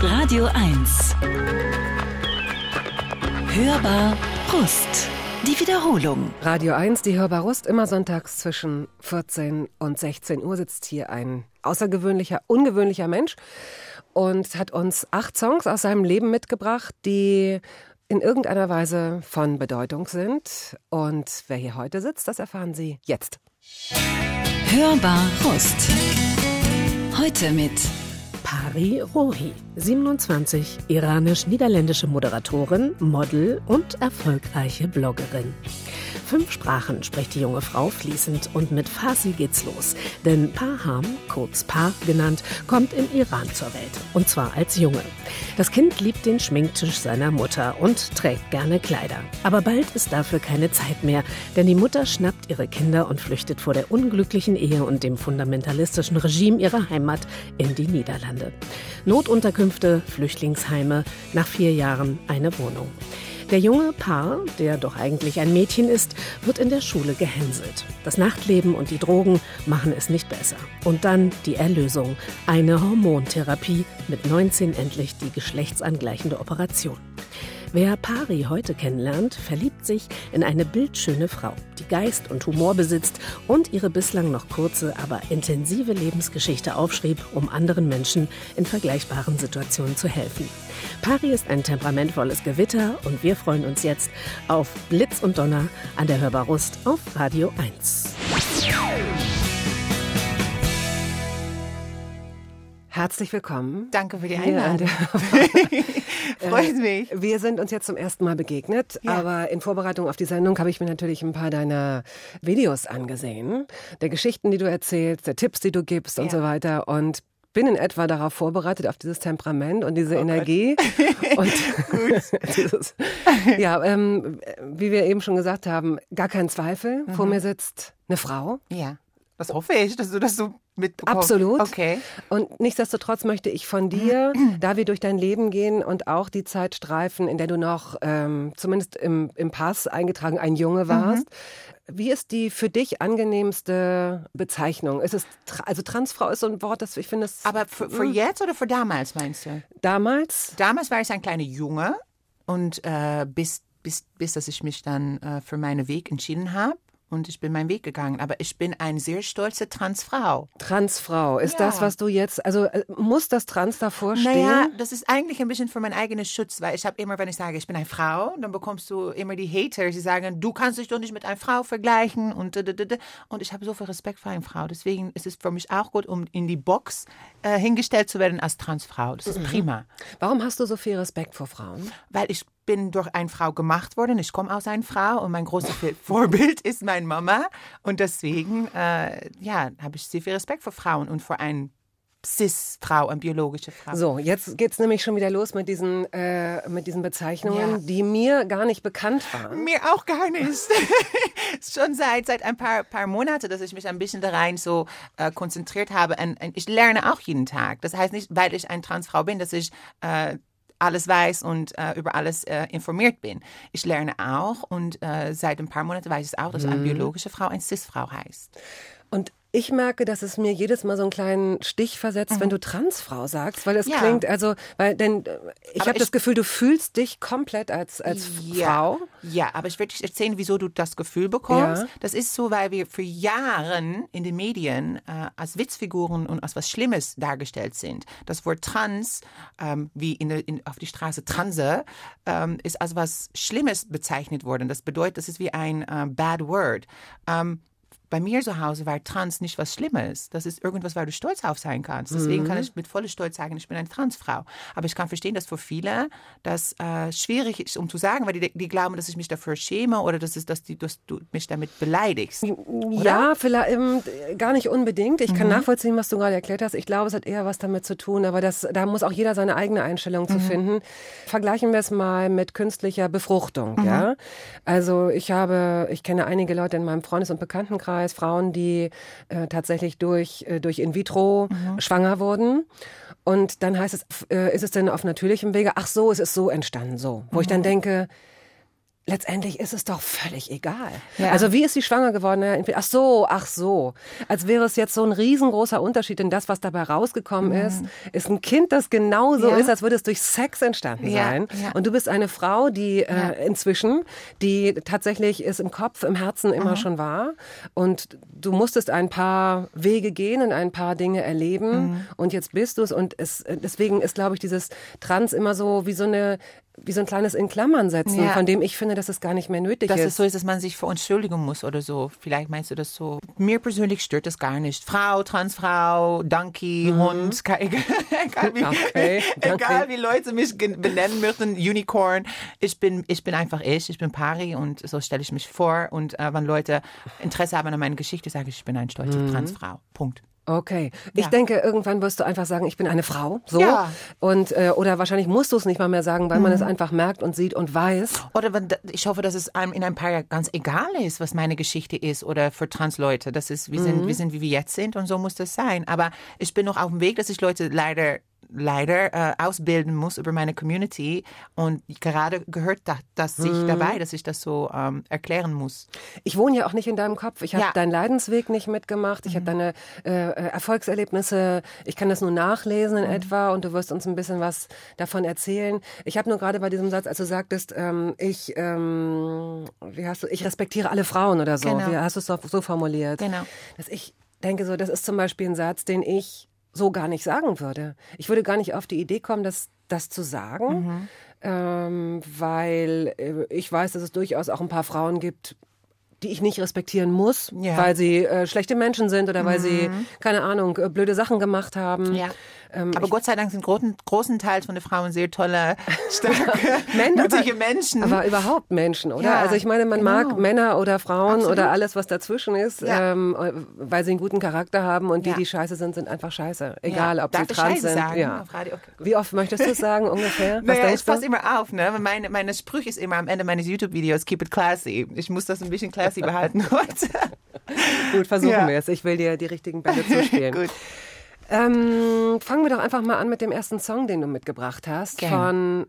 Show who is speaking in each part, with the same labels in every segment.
Speaker 1: Radio 1. Hörbar Rust. Die Wiederholung.
Speaker 2: Radio 1, die Hörbar Rust, immer sonntags zwischen 14 und 16 Uhr sitzt hier ein außergewöhnlicher, ungewöhnlicher Mensch und hat uns acht Songs aus seinem Leben mitgebracht, die in irgendeiner Weise von Bedeutung sind. Und wer hier heute sitzt, das erfahren Sie jetzt.
Speaker 1: Hörbar Rust. Heute mit
Speaker 3: Pari Rohi, 27, iranisch-niederländische Moderatorin, Model und erfolgreiche Bloggerin. Fünf Sprachen spricht die junge Frau fließend und mit Farsi geht's los. Denn Paham, kurz Par genannt, kommt im Iran zur Welt. Und zwar als Junge. Das Kind liebt den Schminktisch seiner Mutter und trägt gerne Kleider. Aber bald ist dafür keine Zeit mehr, denn die Mutter schnappt ihre Kinder und flüchtet vor der unglücklichen Ehe und dem fundamentalistischen Regime ihrer Heimat in die Niederlande. Notunterkünfte, Flüchtlingsheime, nach vier Jahren eine Wohnung. Der junge Paar, der doch eigentlich ein Mädchen ist, wird in der Schule gehänselt. Das Nachtleben und die Drogen machen es nicht besser. Und dann die Erlösung. Eine Hormontherapie, mit 19 endlich die geschlechtsangleichende Operation. Wer Pari heute kennenlernt, verliebt sich in eine bildschöne Frau, die Geist und Humor besitzt und ihre bislang noch kurze, aber intensive Lebensgeschichte aufschrieb, um anderen Menschen in vergleichbaren Situationen zu helfen. Pari ist ein temperamentvolles Gewitter und wir freuen uns jetzt auf Blitz und Donner an der Hörbarust auf Radio 1.
Speaker 2: Herzlich willkommen.
Speaker 4: Danke für die Einladung. Freut
Speaker 2: Äh,
Speaker 4: mich.
Speaker 2: Wir sind uns jetzt zum ersten Mal begegnet,
Speaker 4: Ja.
Speaker 2: aber in Vorbereitung auf die Sendung habe ich mir natürlich ein paar deiner Videos angesehen, der Geschichten, die du erzählst, der Tipps, die du gibst und
Speaker 4: Ja.
Speaker 2: so weiter und bin in etwa darauf vorbereitet, auf dieses Temperament und
Speaker 4: Oh
Speaker 2: diese Energie. Und dieses, ja, ähm, wie wir eben schon gesagt haben, gar kein Zweifel. Vor
Speaker 4: Mhm.
Speaker 2: mir sitzt eine Frau.
Speaker 4: Ja, das hoffe ich, dass du das so mitbekommst.
Speaker 2: Absolut.
Speaker 4: Okay.
Speaker 2: Und nichtsdestotrotz möchte ich von dir, da wir durch dein Leben gehen und auch die Zeit streifen, in der du noch ähm, zumindest im, im Pass eingetragen ein Junge warst, wie ist die für dich angenehmste Bezeichnung? Ist es, also Transfrau ist so ein Wort, das ich finde, es
Speaker 4: Aber für, für jetzt oder für damals meinst du?
Speaker 2: damals
Speaker 4: Damals war ich ein kleiner Junge und äh, bis, bis, bis dass ich mich dann äh, für meinen Weg entschieden habe. Und ich bin meinen Weg gegangen. Aber ich bin eine sehr stolze Transfrau.
Speaker 2: Transfrau. Ist
Speaker 4: Ja.
Speaker 2: das, was du jetzt, also äh, muss das Trans davor stehen?
Speaker 4: Naja, das ist eigentlich ein bisschen für meinen eigenen Schutz, weil ich habe immer, wenn ich sage, ich bin eine Frau, dann bekommst du immer die Hater, die sagen, du kannst dich doch nicht mit einer Frau vergleichen und und ich habe so viel Respekt vor einer Frau. Deswegen ist es für mich auch gut, um in die Box äh, hingestellt zu werden als Transfrau. Das ist prima,
Speaker 2: Warum hast du so viel Respekt vor Frauen?
Speaker 4: weil ich bin durch eine Frau gemacht worden. Ich komme aus einer Frau und mein großes Vorbild ist meine Mama und deswegen, äh, ja, habe ich sehr viel Respekt vor Frauen und vor eine Cis-Frau, eine biologische Frau.
Speaker 2: So, jetzt geht's nämlich schon wieder los mit diesen, äh, mit diesen Bezeichnungen,
Speaker 4: Ja.
Speaker 2: die mir gar nicht bekannt waren.
Speaker 4: Mir auch gar nicht. Schon seit, seit ein paar, paar Monaten, dass ich mich ein bisschen da rein so äh, konzentriert habe. Und, und ich lerne auch jeden Tag. Das heißt nicht, weil ich eine Transfrau bin, dass ich äh, alles weiß und äh, über alles äh, informiert bin. Ich lerne auch und äh, seit ein paar Monaten weiß ich auch, dass
Speaker 2: Mhm.
Speaker 4: eine biologische Frau eine Cis-Frau heißt.
Speaker 2: Und ich merke, dass es mir jedes Mal so einen kleinen Stich versetzt, wenn du Transfrau sagst, weil es
Speaker 4: Mhm. Ja.
Speaker 2: klingt, also, weil, denn äh, ich habe das Gefühl, du fühlst dich komplett als, als Frau.
Speaker 4: Ja, aber ich werde dir erzählen, wieso du das Gefühl bekommst.
Speaker 2: Ja.
Speaker 4: Das ist so, weil wir für Jahre in den Medien äh, als Witzfiguren und als was Schlimmes dargestellt sind. Das Wort trans, ähm, wie in, in, auf die Straße transe, ähm, ist als was Schlimmes bezeichnet worden. Das bedeutet, das ist wie ein äh, bad word. Ähm, bei mir zu Hause war trans nicht was Schlimmes. Das ist irgendwas, weil du stolz auf sein kannst. Deswegen kann ich mit voller Stolz sagen, ich bin eine Transfrau. Aber ich kann verstehen, dass für viele das äh, schwierig ist, um zu sagen, weil die, die glauben, dass ich mich dafür schäme oder dass, es, dass, die, dass du mich damit beleidigst.
Speaker 2: Ja, vielleicht ähm, gar nicht unbedingt. Ich
Speaker 4: Mhm.
Speaker 2: kann nachvollziehen, was du gerade erklärt hast. Ich glaube, es hat eher was damit zu tun, aber das, da muss auch jeder seine eigene Einstellung
Speaker 4: Mhm.
Speaker 2: zu finden. Vergleichen wir es mal mit künstlicher Befruchtung,
Speaker 4: Mhm.
Speaker 2: ja. Also ich habe, ich kenne einige Leute in meinem Freundes- und Bekanntenkreis, Frauen, die äh, tatsächlich durch, äh, durch in vitro
Speaker 4: Mhm.
Speaker 2: schwanger wurden. Und dann heißt es, äh, ist es denn auf natürlichem Wege? Ach so, es ist so entstanden, so. Wo ich
Speaker 4: Mhm.
Speaker 2: dann denke, letztendlich ist es doch völlig egal.
Speaker 4: Ja.
Speaker 2: Also wie ist sie schwanger geworden? Ach so, ach so. Als wäre es jetzt so ein riesengroßer Unterschied, denn das, was dabei rausgekommen ist, ist ein Kind, das genauso
Speaker 4: Mhm. Ja.
Speaker 2: ist, als würde es durch Sex entstanden
Speaker 4: Ja,
Speaker 2: sein. Und du bist eine Frau, die äh, inzwischen, die tatsächlich es im Kopf, im Herzen
Speaker 4: Mhm.
Speaker 2: immer schon war. Und du musstest ein paar Wege gehen und ein paar Dinge erleben.
Speaker 4: Mhm.
Speaker 2: Und jetzt bist du es. Und es, deswegen ist, glaube ich, dieses Trans immer so wie so eine wie so ein kleines in Klammern setzen,
Speaker 4: Ja.
Speaker 2: von dem ich finde, dass es gar nicht mehr nötig
Speaker 4: Dass
Speaker 2: ist.
Speaker 4: es so ist, dass man sich verentschuldigen muss oder so. Vielleicht meinst du das so. Mir persönlich stört das gar nicht. Frau, Transfrau, Donkey, Hund, ke- egal, egal, wie,
Speaker 2: Mhm. Okay,
Speaker 4: egal wie Leute mich benennen möchten, Unicorn. Ich bin, ich bin einfach ich, ich bin Pari und so stelle ich mich vor. Und äh, wenn Leute Interesse haben an meiner Geschichte, sage ich, ich bin eine stolze
Speaker 2: Mhm.
Speaker 4: Transfrau. Punkt.
Speaker 2: Okay. Ich
Speaker 4: Ja.
Speaker 2: denke, irgendwann wirst du einfach sagen, ich bin eine Frau. So.
Speaker 4: Ja. Mhm.
Speaker 2: Und, äh, oder wahrscheinlich musst du es nicht mal mehr sagen, weil man es einfach merkt und sieht und weiß.
Speaker 4: Oder wenn, ich hoffe, dass es einem in ein paar Jahren ganz egal ist, was meine Geschichte ist oder für Transleute. Das ist, wir sind, wir sind, wie wir jetzt sind und so muss das sein. Aber ich bin noch auf dem Weg, dass ich Leute leider leider äh, ausbilden muss über meine Community und gerade gehört da, das sich dabei, dass ich das so ähm, erklären muss.
Speaker 2: Ich wohne ja auch nicht in deinem Kopf. Ich habe
Speaker 4: Ja.
Speaker 2: deinen Leidensweg nicht mitgemacht. Ich habe deine äh, äh, Erfolgserlebnisse. Ich kann das nur nachlesen in etwa und du wirst uns ein bisschen was davon erzählen. Ich habe nur gerade bei diesem Satz, als du sagtest, ähm, ich, ähm, wie hast du, ich respektiere alle Frauen oder so.
Speaker 4: Genau.
Speaker 2: Wie hast du es so, so formuliert?
Speaker 4: Genau.
Speaker 2: Dass ich denke so, das ist zum Beispiel ein Satz, den ich so gar nicht sagen würde. Ich würde gar nicht auf die Idee kommen, das, das zu sagen,
Speaker 4: Mhm.
Speaker 2: ähm, weil äh, ich weiß, dass es durchaus auch ein paar Frauen gibt, die ich nicht respektieren muss,
Speaker 4: Ja.
Speaker 2: weil sie äh, schlechte Menschen sind oder weil sie, keine Ahnung, äh, blöde Sachen gemacht haben.
Speaker 4: Ja.
Speaker 2: Ähm,
Speaker 4: Aber Gott sei Dank sind großen, großen Teil von den Frauen sehr tolle, starke, mutige
Speaker 2: aber-
Speaker 4: Menschen.
Speaker 2: Aber überhaupt Menschen, oder?
Speaker 4: Ja,
Speaker 2: also ich meine, man
Speaker 4: genau.
Speaker 2: mag Männer oder Frauen
Speaker 4: Absolut.
Speaker 2: oder alles, was dazwischen ist,
Speaker 4: Ja.
Speaker 2: ähm, weil sie einen guten Charakter haben und die,
Speaker 4: Ja.
Speaker 2: die scheiße sind, sind einfach scheiße. Egal, ob
Speaker 4: Darf
Speaker 2: sie trans
Speaker 4: Scheiße
Speaker 2: sind.
Speaker 4: sagen
Speaker 2: Ja.
Speaker 4: Okay.
Speaker 2: Wie oft möchtest du es sagen ungefähr? Was
Speaker 4: Naja, ich passe immer auf, ne? Meine, meine Sprüche ist immer am Ende meines YouTube-Videos, keep it classy. Ich muss das ein bisschen classy behalten heute.
Speaker 2: Gut, versuchen
Speaker 4: Ja.
Speaker 2: wir es. Ich will dir die richtigen Bälle zuspielen.
Speaker 4: Gut.
Speaker 2: Ähm, fangen wir doch einfach mal an mit dem ersten Song, den du mitgebracht hast.
Speaker 4: Gerne.
Speaker 2: Von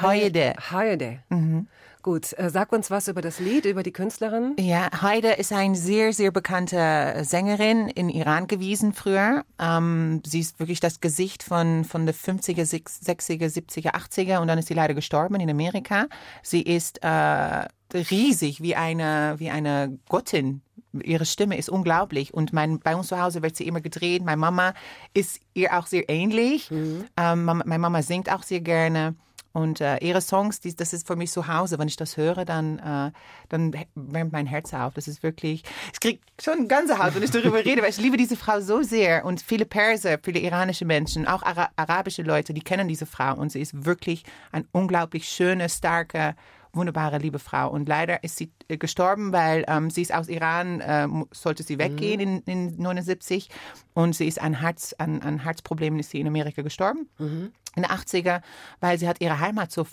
Speaker 4: Hayede.
Speaker 2: Hayede.
Speaker 4: Mhm.
Speaker 2: Gut, äh, sag uns was über das Lied, über die Künstlerin.
Speaker 4: Ja, Heide ist eine sehr, sehr bekannte Sängerin in Iran gewesen früher. Ähm, sie ist wirklich das Gesicht von, von der 50er, 60er, 70er, 80er und dann ist sie leider gestorben in Amerika. Sie ist äh, riesig wie eine, wie eine Gottin. Ihre Stimme ist unglaublich und mein, bei uns zu Hause wird sie immer gedreht. Meine Mama ist ihr auch sehr ähnlich. Ähm, Mama, meine Mama singt auch sehr gerne. Und äh, ihre Songs, die, das ist für mich zu Hause. Wenn ich das höre, dann, äh, dann wärmt mein Herz auf. Das ist wirklich, ich kriege schon Gänsehaut, wenn ich darüber rede, weil ich liebe diese Frau so sehr. Und viele Perser, viele iranische Menschen, auch Ara arabische Leute, die kennen diese Frau. Und sie ist wirklich eine unglaublich schöne, starke, wunderbare, liebe Frau. Und leider ist sie äh, gestorben, weil ähm, sie ist aus Iran, äh, sollte sie weggehen in, in 79. Und sie ist an, Herz, an, an Herzproblemen ist sie in Amerika gestorben. In den 80er, weil sie hat ihre Heimat So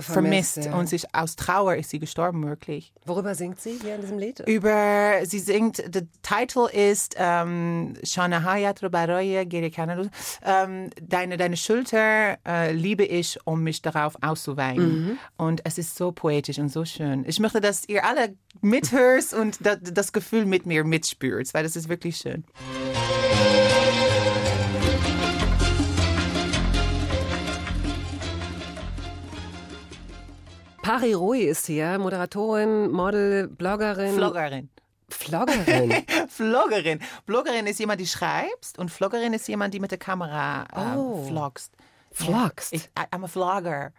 Speaker 4: vermisst.
Speaker 2: vermisst, ja.
Speaker 4: Und sich, aus Trauer ist sie gestorben, wirklich.
Speaker 2: Worüber singt sie hier in diesem Lied?
Speaker 4: Über, sie singt, der Titel ist ähm, Shana Gerikanaru. Ähm, deine, deine Schulter äh, liebe ich, um mich darauf auszuweinen. Und es ist so poetisch und so schön. Ich möchte, dass ihr alle mithört und da, das Gefühl mit mir mitspürt, weil das ist wirklich schön.
Speaker 2: Pari Rui ist hier, Moderatorin, Model, Bloggerin.
Speaker 4: Vloggerin.
Speaker 2: Floggerin.
Speaker 4: Vloggerin. Bloggerin ist jemand, die schreibst und Vloggerin ist jemand, die mit der Kamera äh,
Speaker 2: Oh.
Speaker 4: vlogst.
Speaker 2: Vlogst.
Speaker 4: Ich, I'm a Vlogger.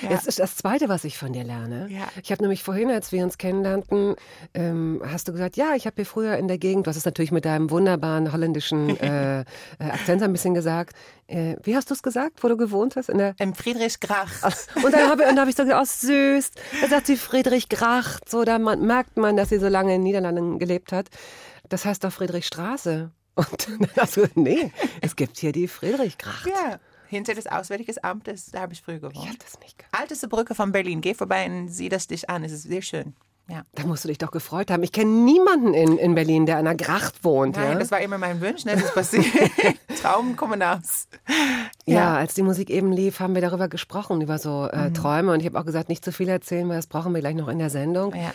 Speaker 4: Ja.
Speaker 2: Das ist das Zweite, was ich von dir lerne.
Speaker 4: Ja.
Speaker 2: Ich habe nämlich vorhin, als wir uns kennenlernten, ähm, hast du gesagt, ja, ich habe hier früher in der Gegend, du hast es natürlich mit deinem wunderbaren holländischen äh, äh, Akzent ein bisschen gesagt. Äh, wie hast du es gesagt, wo du gewohnt hast? In der
Speaker 4: Im Friedrichsgrach.
Speaker 2: und dann habe hab ich so gesagt, oh süß, da sagt sie Friedrich Gracht, so da man, merkt man, dass sie so lange in den Niederlanden gelebt hat. Das heißt doch Friedrichstraße. Und dann hast du gesagt, nee, es gibt hier die Friedrichgracht.
Speaker 4: Ja, hinter des Auswärtigen Amtes, da habe ich früher
Speaker 2: Ich
Speaker 4: gewohnt.
Speaker 2: hab das nicht gehört.
Speaker 4: Alteste Brücke von Berlin. Geh vorbei und sieh das dich an. Es ist sehr schön. Ja.
Speaker 2: Da musst du dich doch gefreut haben. Ich kenne niemanden in, in Berlin, der an einer Gracht wohnt.
Speaker 4: Nein,
Speaker 2: ja?
Speaker 4: das war immer mein Wunsch, ne? Das ist passiert. Traum kommen aus.
Speaker 2: Ja. als die Musik eben lief, haben wir darüber gesprochen, über so äh,
Speaker 4: Mhm.
Speaker 2: Träume. Und ich habe auch gesagt, nicht zu viel erzählen, weil das brauchen wir gleich noch in der Sendung.
Speaker 4: Ja.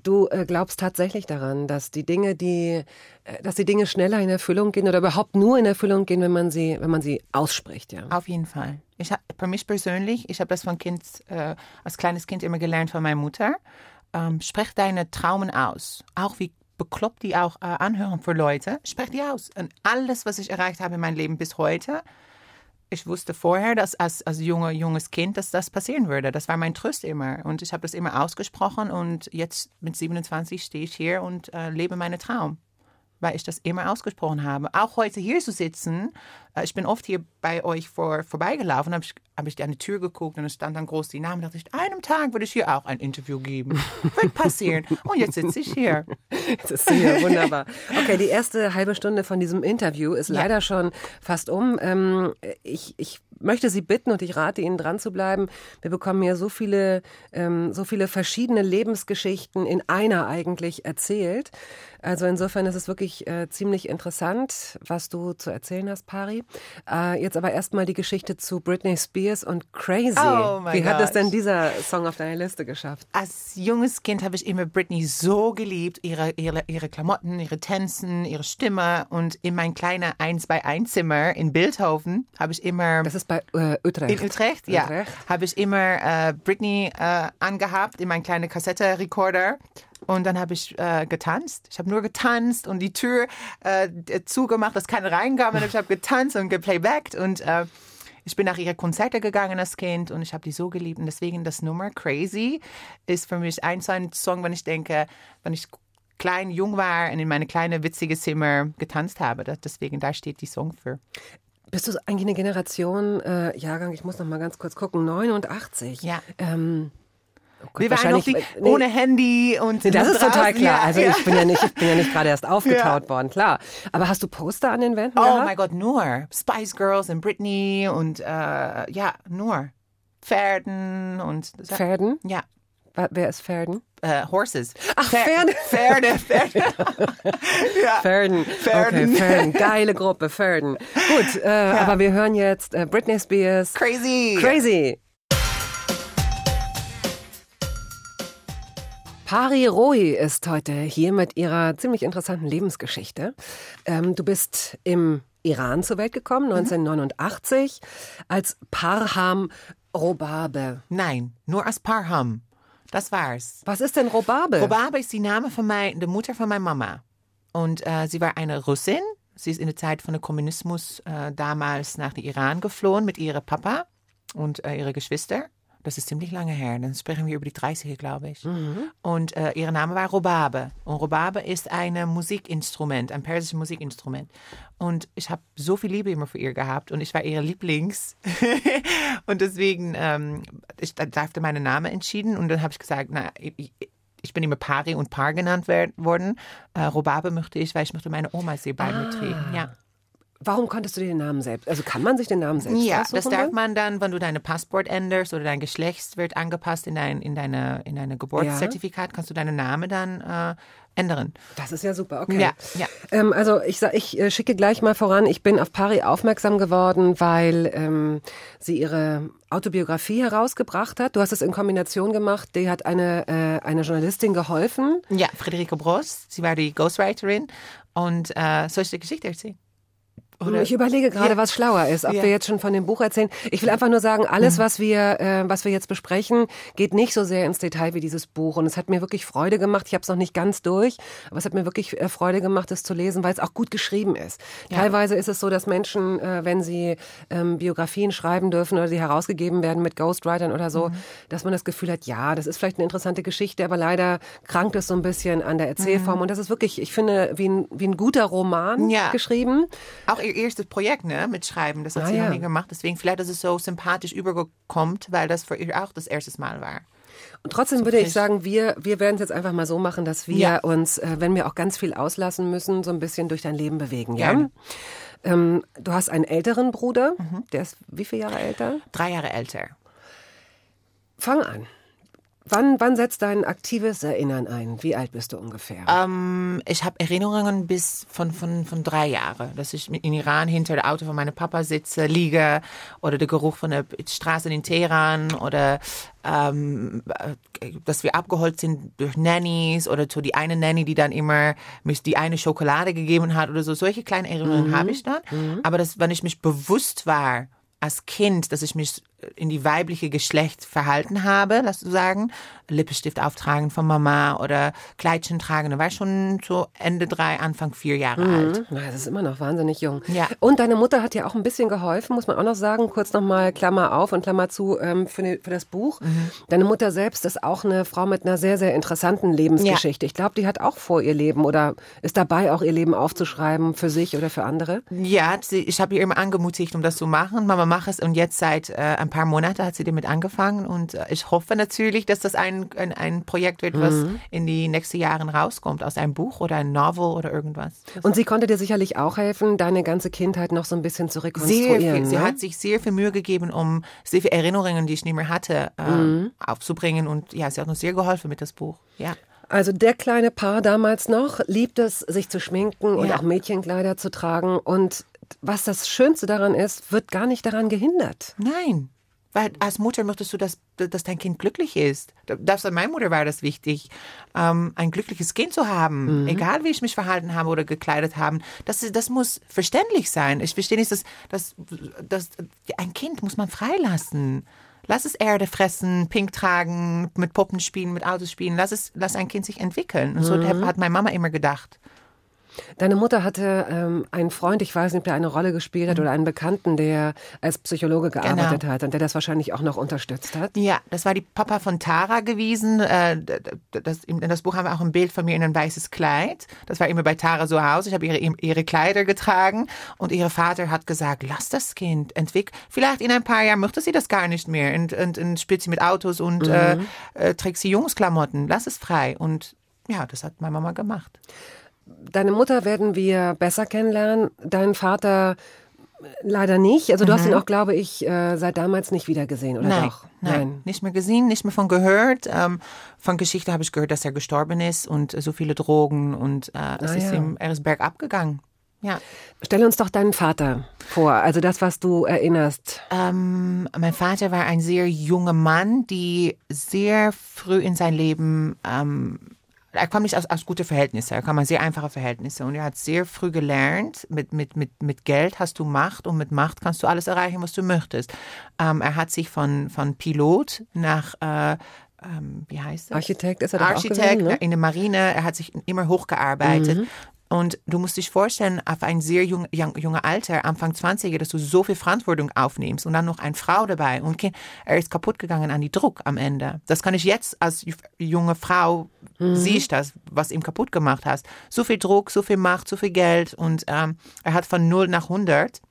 Speaker 2: Du äh, glaubst tatsächlich daran, dass die Dinge, die, äh, dass die Dinge schneller in Erfüllung gehen oder überhaupt nur in Erfüllung gehen, wenn man sie, wenn man sie ausspricht, ja.
Speaker 4: Auf jeden Fall. Ich hab, für mich persönlich, ich habe das von Kind, äh, als kleines Kind immer gelernt von meiner Mutter. Ähm, sprech deine Traumen aus. Auch wie bekloppt die auch äh, anhören für Leute. Sprech die aus. Und alles, was ich erreicht habe in meinem Leben bis heute, ich wusste vorher, dass als, als junge, junges Kind, dass das passieren würde. Das war mein Tröst immer. Und ich habe das immer ausgesprochen. Und jetzt mit 27 stehe ich hier und äh, lebe meinen Traum. Weil ich das immer ausgesprochen habe. Auch heute hier zu sitzen, ich bin oft hier bei euch vor, vorbeigelaufen, habe ich, hab ich an die Tür geguckt und es stand dann groß die Namen. Da dachte ich, einem Tag würde ich hier auch ein Interview geben. Wird passieren. Und jetzt sitze ich hier.
Speaker 2: Das ist hier wunderbar. Okay, die erste halbe Stunde von diesem Interview ist leider schon fast um. Ähm, ich, ich möchte Sie bitten und ich rate Ihnen dran zu bleiben. Wir bekommen hier so viele, ähm, so viele verschiedene Lebensgeschichten in einer eigentlich erzählt. Also insofern ist es wirklich äh, ziemlich interessant, was du zu erzählen hast, Pari. Äh, jetzt aber erstmal die Geschichte zu Britney Spears und Crazy.
Speaker 4: Oh
Speaker 2: Wie hat es denn dieser Song auf deine Liste geschafft?
Speaker 4: Als junges Kind habe ich immer Britney so geliebt, ihre, ihre, ihre Klamotten, ihre Tänzen, ihre Stimme. Und in mein kleiner 1 bei 1 Zimmer in Bildhofen habe ich immer
Speaker 2: Das ist bei äh, Utrecht.
Speaker 4: in Utrecht, ja, habe ich immer äh, Britney äh, angehabt in meinen kleinen Kassettenrekorder. Und dann habe ich äh, getanzt. Ich habe nur getanzt und die Tür äh, zugemacht, dass keiner reinkam. Und ich habe getanzt und geplaybackt. Und äh, ich bin nach ihre Konzerte gegangen als Kind und ich habe die so geliebt. Und deswegen das Nummer Crazy ist für mich ein so ein Song, wenn ich denke, wenn ich klein, jung war und in meine kleine witzige Zimmer getanzt habe. Deswegen, da steht die Song für.
Speaker 2: Bist du eigentlich eine Generation, äh, Jahrgang, ich muss noch mal ganz kurz gucken, 89?
Speaker 4: Ja.
Speaker 2: Ähm, Gott,
Speaker 4: Wir waren noch die,
Speaker 2: nee,
Speaker 4: ohne Handy und
Speaker 2: Nee, das ist total
Speaker 4: draußen,
Speaker 2: klar.
Speaker 4: ja,
Speaker 2: also
Speaker 4: ja.
Speaker 2: ich bin ja nicht, ich bin ja nicht gerade erst aufgetaut worden, klar. Aber hast du Poster an den Wänden
Speaker 4: Oh mein Gott, nur Spice Girls und Britney und äh, ja, nur Pferden und
Speaker 2: Pferden?
Speaker 4: ja,
Speaker 2: Wer ist Pferden?
Speaker 4: äh, Horses.
Speaker 2: Ach, Pferde.
Speaker 4: Pferde, Pferde. ja.
Speaker 2: Pferden.
Speaker 4: Pferden.
Speaker 2: Okay, Pferden. Geile Gruppe, Pferden. Gut, äh, aber wir hören jetzt äh, Britney Spears.
Speaker 4: Crazy.
Speaker 2: Crazy. Pari Rohi ist heute hier mit ihrer ziemlich interessanten Lebensgeschichte. Ähm, du bist im Iran zur Welt gekommen, 1989, als Parham Robabe.
Speaker 4: Nein, nur als Parham. Das war's.
Speaker 2: Was ist denn Robabe?
Speaker 4: Robabe ist die Name von mein, der Mutter von meiner Mama. Und äh, sie war eine Russin. Sie ist in der Zeit von dem Kommunismus äh, damals nach dem Iran geflohen mit ihrem Papa und äh, ihre Geschwister. Das ist ziemlich lange her. Dann sprechen wir über die 30er, glaube ich. Und äh, ihr Name war Robabe. Und Robabe ist ein Musikinstrument, ein persisches Musikinstrument. Und ich habe so viel Liebe immer für ihr gehabt und ich war ihre Lieblings. und deswegen, ähm, ich da darfte meinen Namen entschieden und dann habe ich gesagt, na, ich, ich bin immer Pari und Par genannt worden. Äh, Robabe möchte ich, weil ich möchte meine Oma sehr bei mir treten. Ja.
Speaker 2: Warum konntest du dir den Namen selbst? Also kann man sich den Namen selbst
Speaker 4: Ja, das darf
Speaker 2: dann?
Speaker 4: man dann, wenn du deine Passport änderst oder dein Geschlecht wird angepasst in dein in deine in deine Geburtszertifikat, kannst du deinen Namen dann äh, ändern.
Speaker 2: Das ist ja super, okay.
Speaker 4: Ja, ja.
Speaker 2: Ähm, also ich, ich äh, schicke gleich mal voran, ich bin auf Pari aufmerksam geworden, weil ähm, sie ihre Autobiografie herausgebracht hat. Du hast es in Kombination gemacht, die hat eine, äh, eine Journalistin geholfen.
Speaker 4: Ja, Friederike Brost, sie war die Ghostwriterin und äh, soll ich die Erzählen?
Speaker 2: Ich überlege gerade,
Speaker 4: Ja.
Speaker 2: was schlauer ist, ob
Speaker 4: Ja. Mhm.
Speaker 2: wir jetzt schon von dem Buch erzählen. Ich will einfach nur sagen, alles, was wir, äh, was wir jetzt besprechen, geht nicht so sehr ins Detail wie dieses Buch. Und es hat mir wirklich Freude gemacht. Ich habe es noch nicht ganz durch, aber es hat mir wirklich äh, Freude gemacht, es zu lesen, weil es auch gut geschrieben ist. Teilweise ist es so, dass Menschen, äh, wenn sie ähm, Biografien schreiben dürfen oder sie herausgegeben werden mit Ghostwritern oder so,
Speaker 4: Mhm.
Speaker 2: dass man das Gefühl hat, ja, das ist vielleicht eine interessante Geschichte, aber leider krankt es so ein bisschen an der Erzählform. Und das ist wirklich, ich finde, wie ein, wie ein guter Roman
Speaker 4: Mhm. Ja.
Speaker 2: geschrieben.
Speaker 4: Auch ihr erstes Projekt, ne, mit Schreiben, das hat
Speaker 2: Ah,
Speaker 4: sie
Speaker 2: ja.
Speaker 4: noch nie gemacht. Deswegen vielleicht, dass es so sympathisch überkommt, weil das für ihr auch das erste Mal war.
Speaker 2: Und trotzdem würde ich sagen, wir, wir werden es jetzt einfach mal so machen, dass wir
Speaker 4: Ja.
Speaker 2: uns, äh, wenn wir auch ganz viel auslassen müssen, so ein bisschen durch dein Leben bewegen. Ja?
Speaker 4: Gerne.
Speaker 2: Ähm, du hast einen älteren Bruder,
Speaker 4: Mhm.
Speaker 2: der ist wie viele Jahre älter?
Speaker 4: Drei Jahre älter.
Speaker 2: Fang an. Wann, wann setzt dein aktives Erinnern ein? Wie alt bist du ungefähr?
Speaker 4: Ähm, ich habe Erinnerungen bis von, von, von drei Jahren, dass ich in Iran hinter dem Auto von meinem Papa sitze, liege oder der Geruch von der Straße in Teheran oder ähm, dass wir abgeholt sind durch Nannies oder zu die eine Nanny, die dann immer mich die eine Schokolade gegeben hat oder so. Solche kleinen Erinnerungen
Speaker 2: Mhm.
Speaker 4: habe ich dann. Aber das, wenn ich mich bewusst war, als Kind, dass ich mich in die weibliche Geschlecht verhalten habe, lass du sagen, Lippenstift auftragen von Mama oder Kleidchen tragen, da war ich schon so Ende drei, Anfang vier Jahre alt.
Speaker 2: Na, das ist immer noch wahnsinnig jung.
Speaker 4: Ja.
Speaker 2: Und deine Mutter hat dir auch ein bisschen geholfen, muss man auch noch sagen. Kurz nochmal Klammer auf und Klammer zu ähm, für, ne, für das Buch.
Speaker 4: Mhm.
Speaker 2: Deine Mutter selbst ist auch eine Frau mit einer sehr, sehr interessanten Lebensgeschichte. Ich glaube, die hat auch vor, ihr Leben oder ist dabei, auch ihr Leben aufzuschreiben für sich oder für andere.
Speaker 4: Ja, sie, ich habe ihr immer angemutigt, um das zu machen. Mama, mach es. Und jetzt seit äh, ein paar Monaten hat sie damit angefangen. Und äh, ich hoffe natürlich, dass das ein, ein, ein Projekt wird, was in die nächsten Jahren rauskommt, aus einem Buch oder ein Novel oder irgendwas.
Speaker 2: Und sie konnte dir sicherlich auch helfen, deine ganze Kindheit noch so ein bisschen zu
Speaker 4: Sehr
Speaker 2: rekonstruieren.
Speaker 4: viel. Sie
Speaker 2: ne?
Speaker 4: hat sich sehr viel Mühe gegeben, um sehr viele Erinnerungen, die ich nicht mehr hatte, äh, aufzubringen. Und ja, sie hat uns sehr geholfen mit das Buch. Ja.
Speaker 2: Also der kleine Paar damals noch liebt es, sich zu schminken und
Speaker 4: Ja.
Speaker 2: auch Mädchenkleider zu tragen. Und was das Schönste daran ist, wird gar nicht daran gehindert.
Speaker 4: Nein. Weil als Mutter möchtest du, dass, dass dein Kind glücklich ist. Das für meine Mutter war das wichtig, ähm, ein glückliches Kind zu haben. Egal wie ich mich verhalten habe oder gekleidet habe. Das, das muss verständlich sein. Ich verstehe nicht, dass, dass, dass ein Kind muss man freilassen. Lass es Erde fressen, Pink tragen, mit Puppen spielen, mit Autos spielen. Lass es, lass ein Kind sich entwickeln. Und so hat meine Mama immer gedacht.
Speaker 2: Deine Mutter hatte ähm, einen Freund, ich weiß nicht, ob der eine Rolle gespielt hat oder einen Bekannten, der als Psychologe gearbeitet hat und der das wahrscheinlich auch noch unterstützt hat.
Speaker 4: Ja, das war die Papa von Tara gewesen. Äh, Das, in das Buch haben wir auch ein Bild von mir in ein weißes Kleid. Das war immer bei Tara zu Hause. Ich habe ihre, ihre Kleider getragen und ihr Vater hat gesagt, lass das Kind entwickeln. Vielleicht in ein paar Jahren möchte sie das gar nicht mehr und, und, und spielt sie mit Autos und äh, äh, trägt sie Jungsklamotten. Lass es frei. Und ja, das hat meine Mama gemacht.
Speaker 2: Deine Mutter werden wir besser kennenlernen, deinen Vater leider nicht. Also du hast ihn auch, glaube ich, äh, seit damals nicht wiedergesehen, oder
Speaker 4: Nein,
Speaker 2: doch?
Speaker 4: nein, nicht mehr gesehen, nicht mehr von gehört. Ähm, von Geschichte habe ich gehört, dass er gestorben ist und so viele Drogen und äh, es
Speaker 2: Ah,
Speaker 4: ist
Speaker 2: ja.
Speaker 4: ihm, er ist bergab gegangen. Ja.
Speaker 2: Stell uns doch deinen Vater vor, also das, was du erinnerst.
Speaker 4: Ähm, mein Vater war ein sehr junger Mann, die sehr früh in sein Leben, ähm, er kam nicht aus, aus guten Verhältnissen, er kam aus sehr einfache Verhältnisse und er hat sehr früh gelernt, mit, mit, mit, mit Geld hast du Macht und mit Macht kannst du alles erreichen, was du möchtest. Ähm, er hat sich von, von Pilot nach, äh, ähm, wie heißt das?
Speaker 2: Architekt ist er doch auch
Speaker 4: Architekt
Speaker 2: gewesen, ne?
Speaker 4: in der Marine, er hat sich immer hochgearbeitet. Und du musst dich vorstellen, auf ein sehr jung, jung, junge Alter, Anfang 20er, dass du so viel Verantwortung aufnimmst und dann noch eine Frau dabei. Und Kind, er ist kaputt gegangen an die Druck am Ende. Das kann ich jetzt als ju- junge Frau, sehe ich das, was ihm kaputt gemacht hast. So viel Druck, so viel Macht, so viel Geld. Und ähm, er hat von 0 nach 100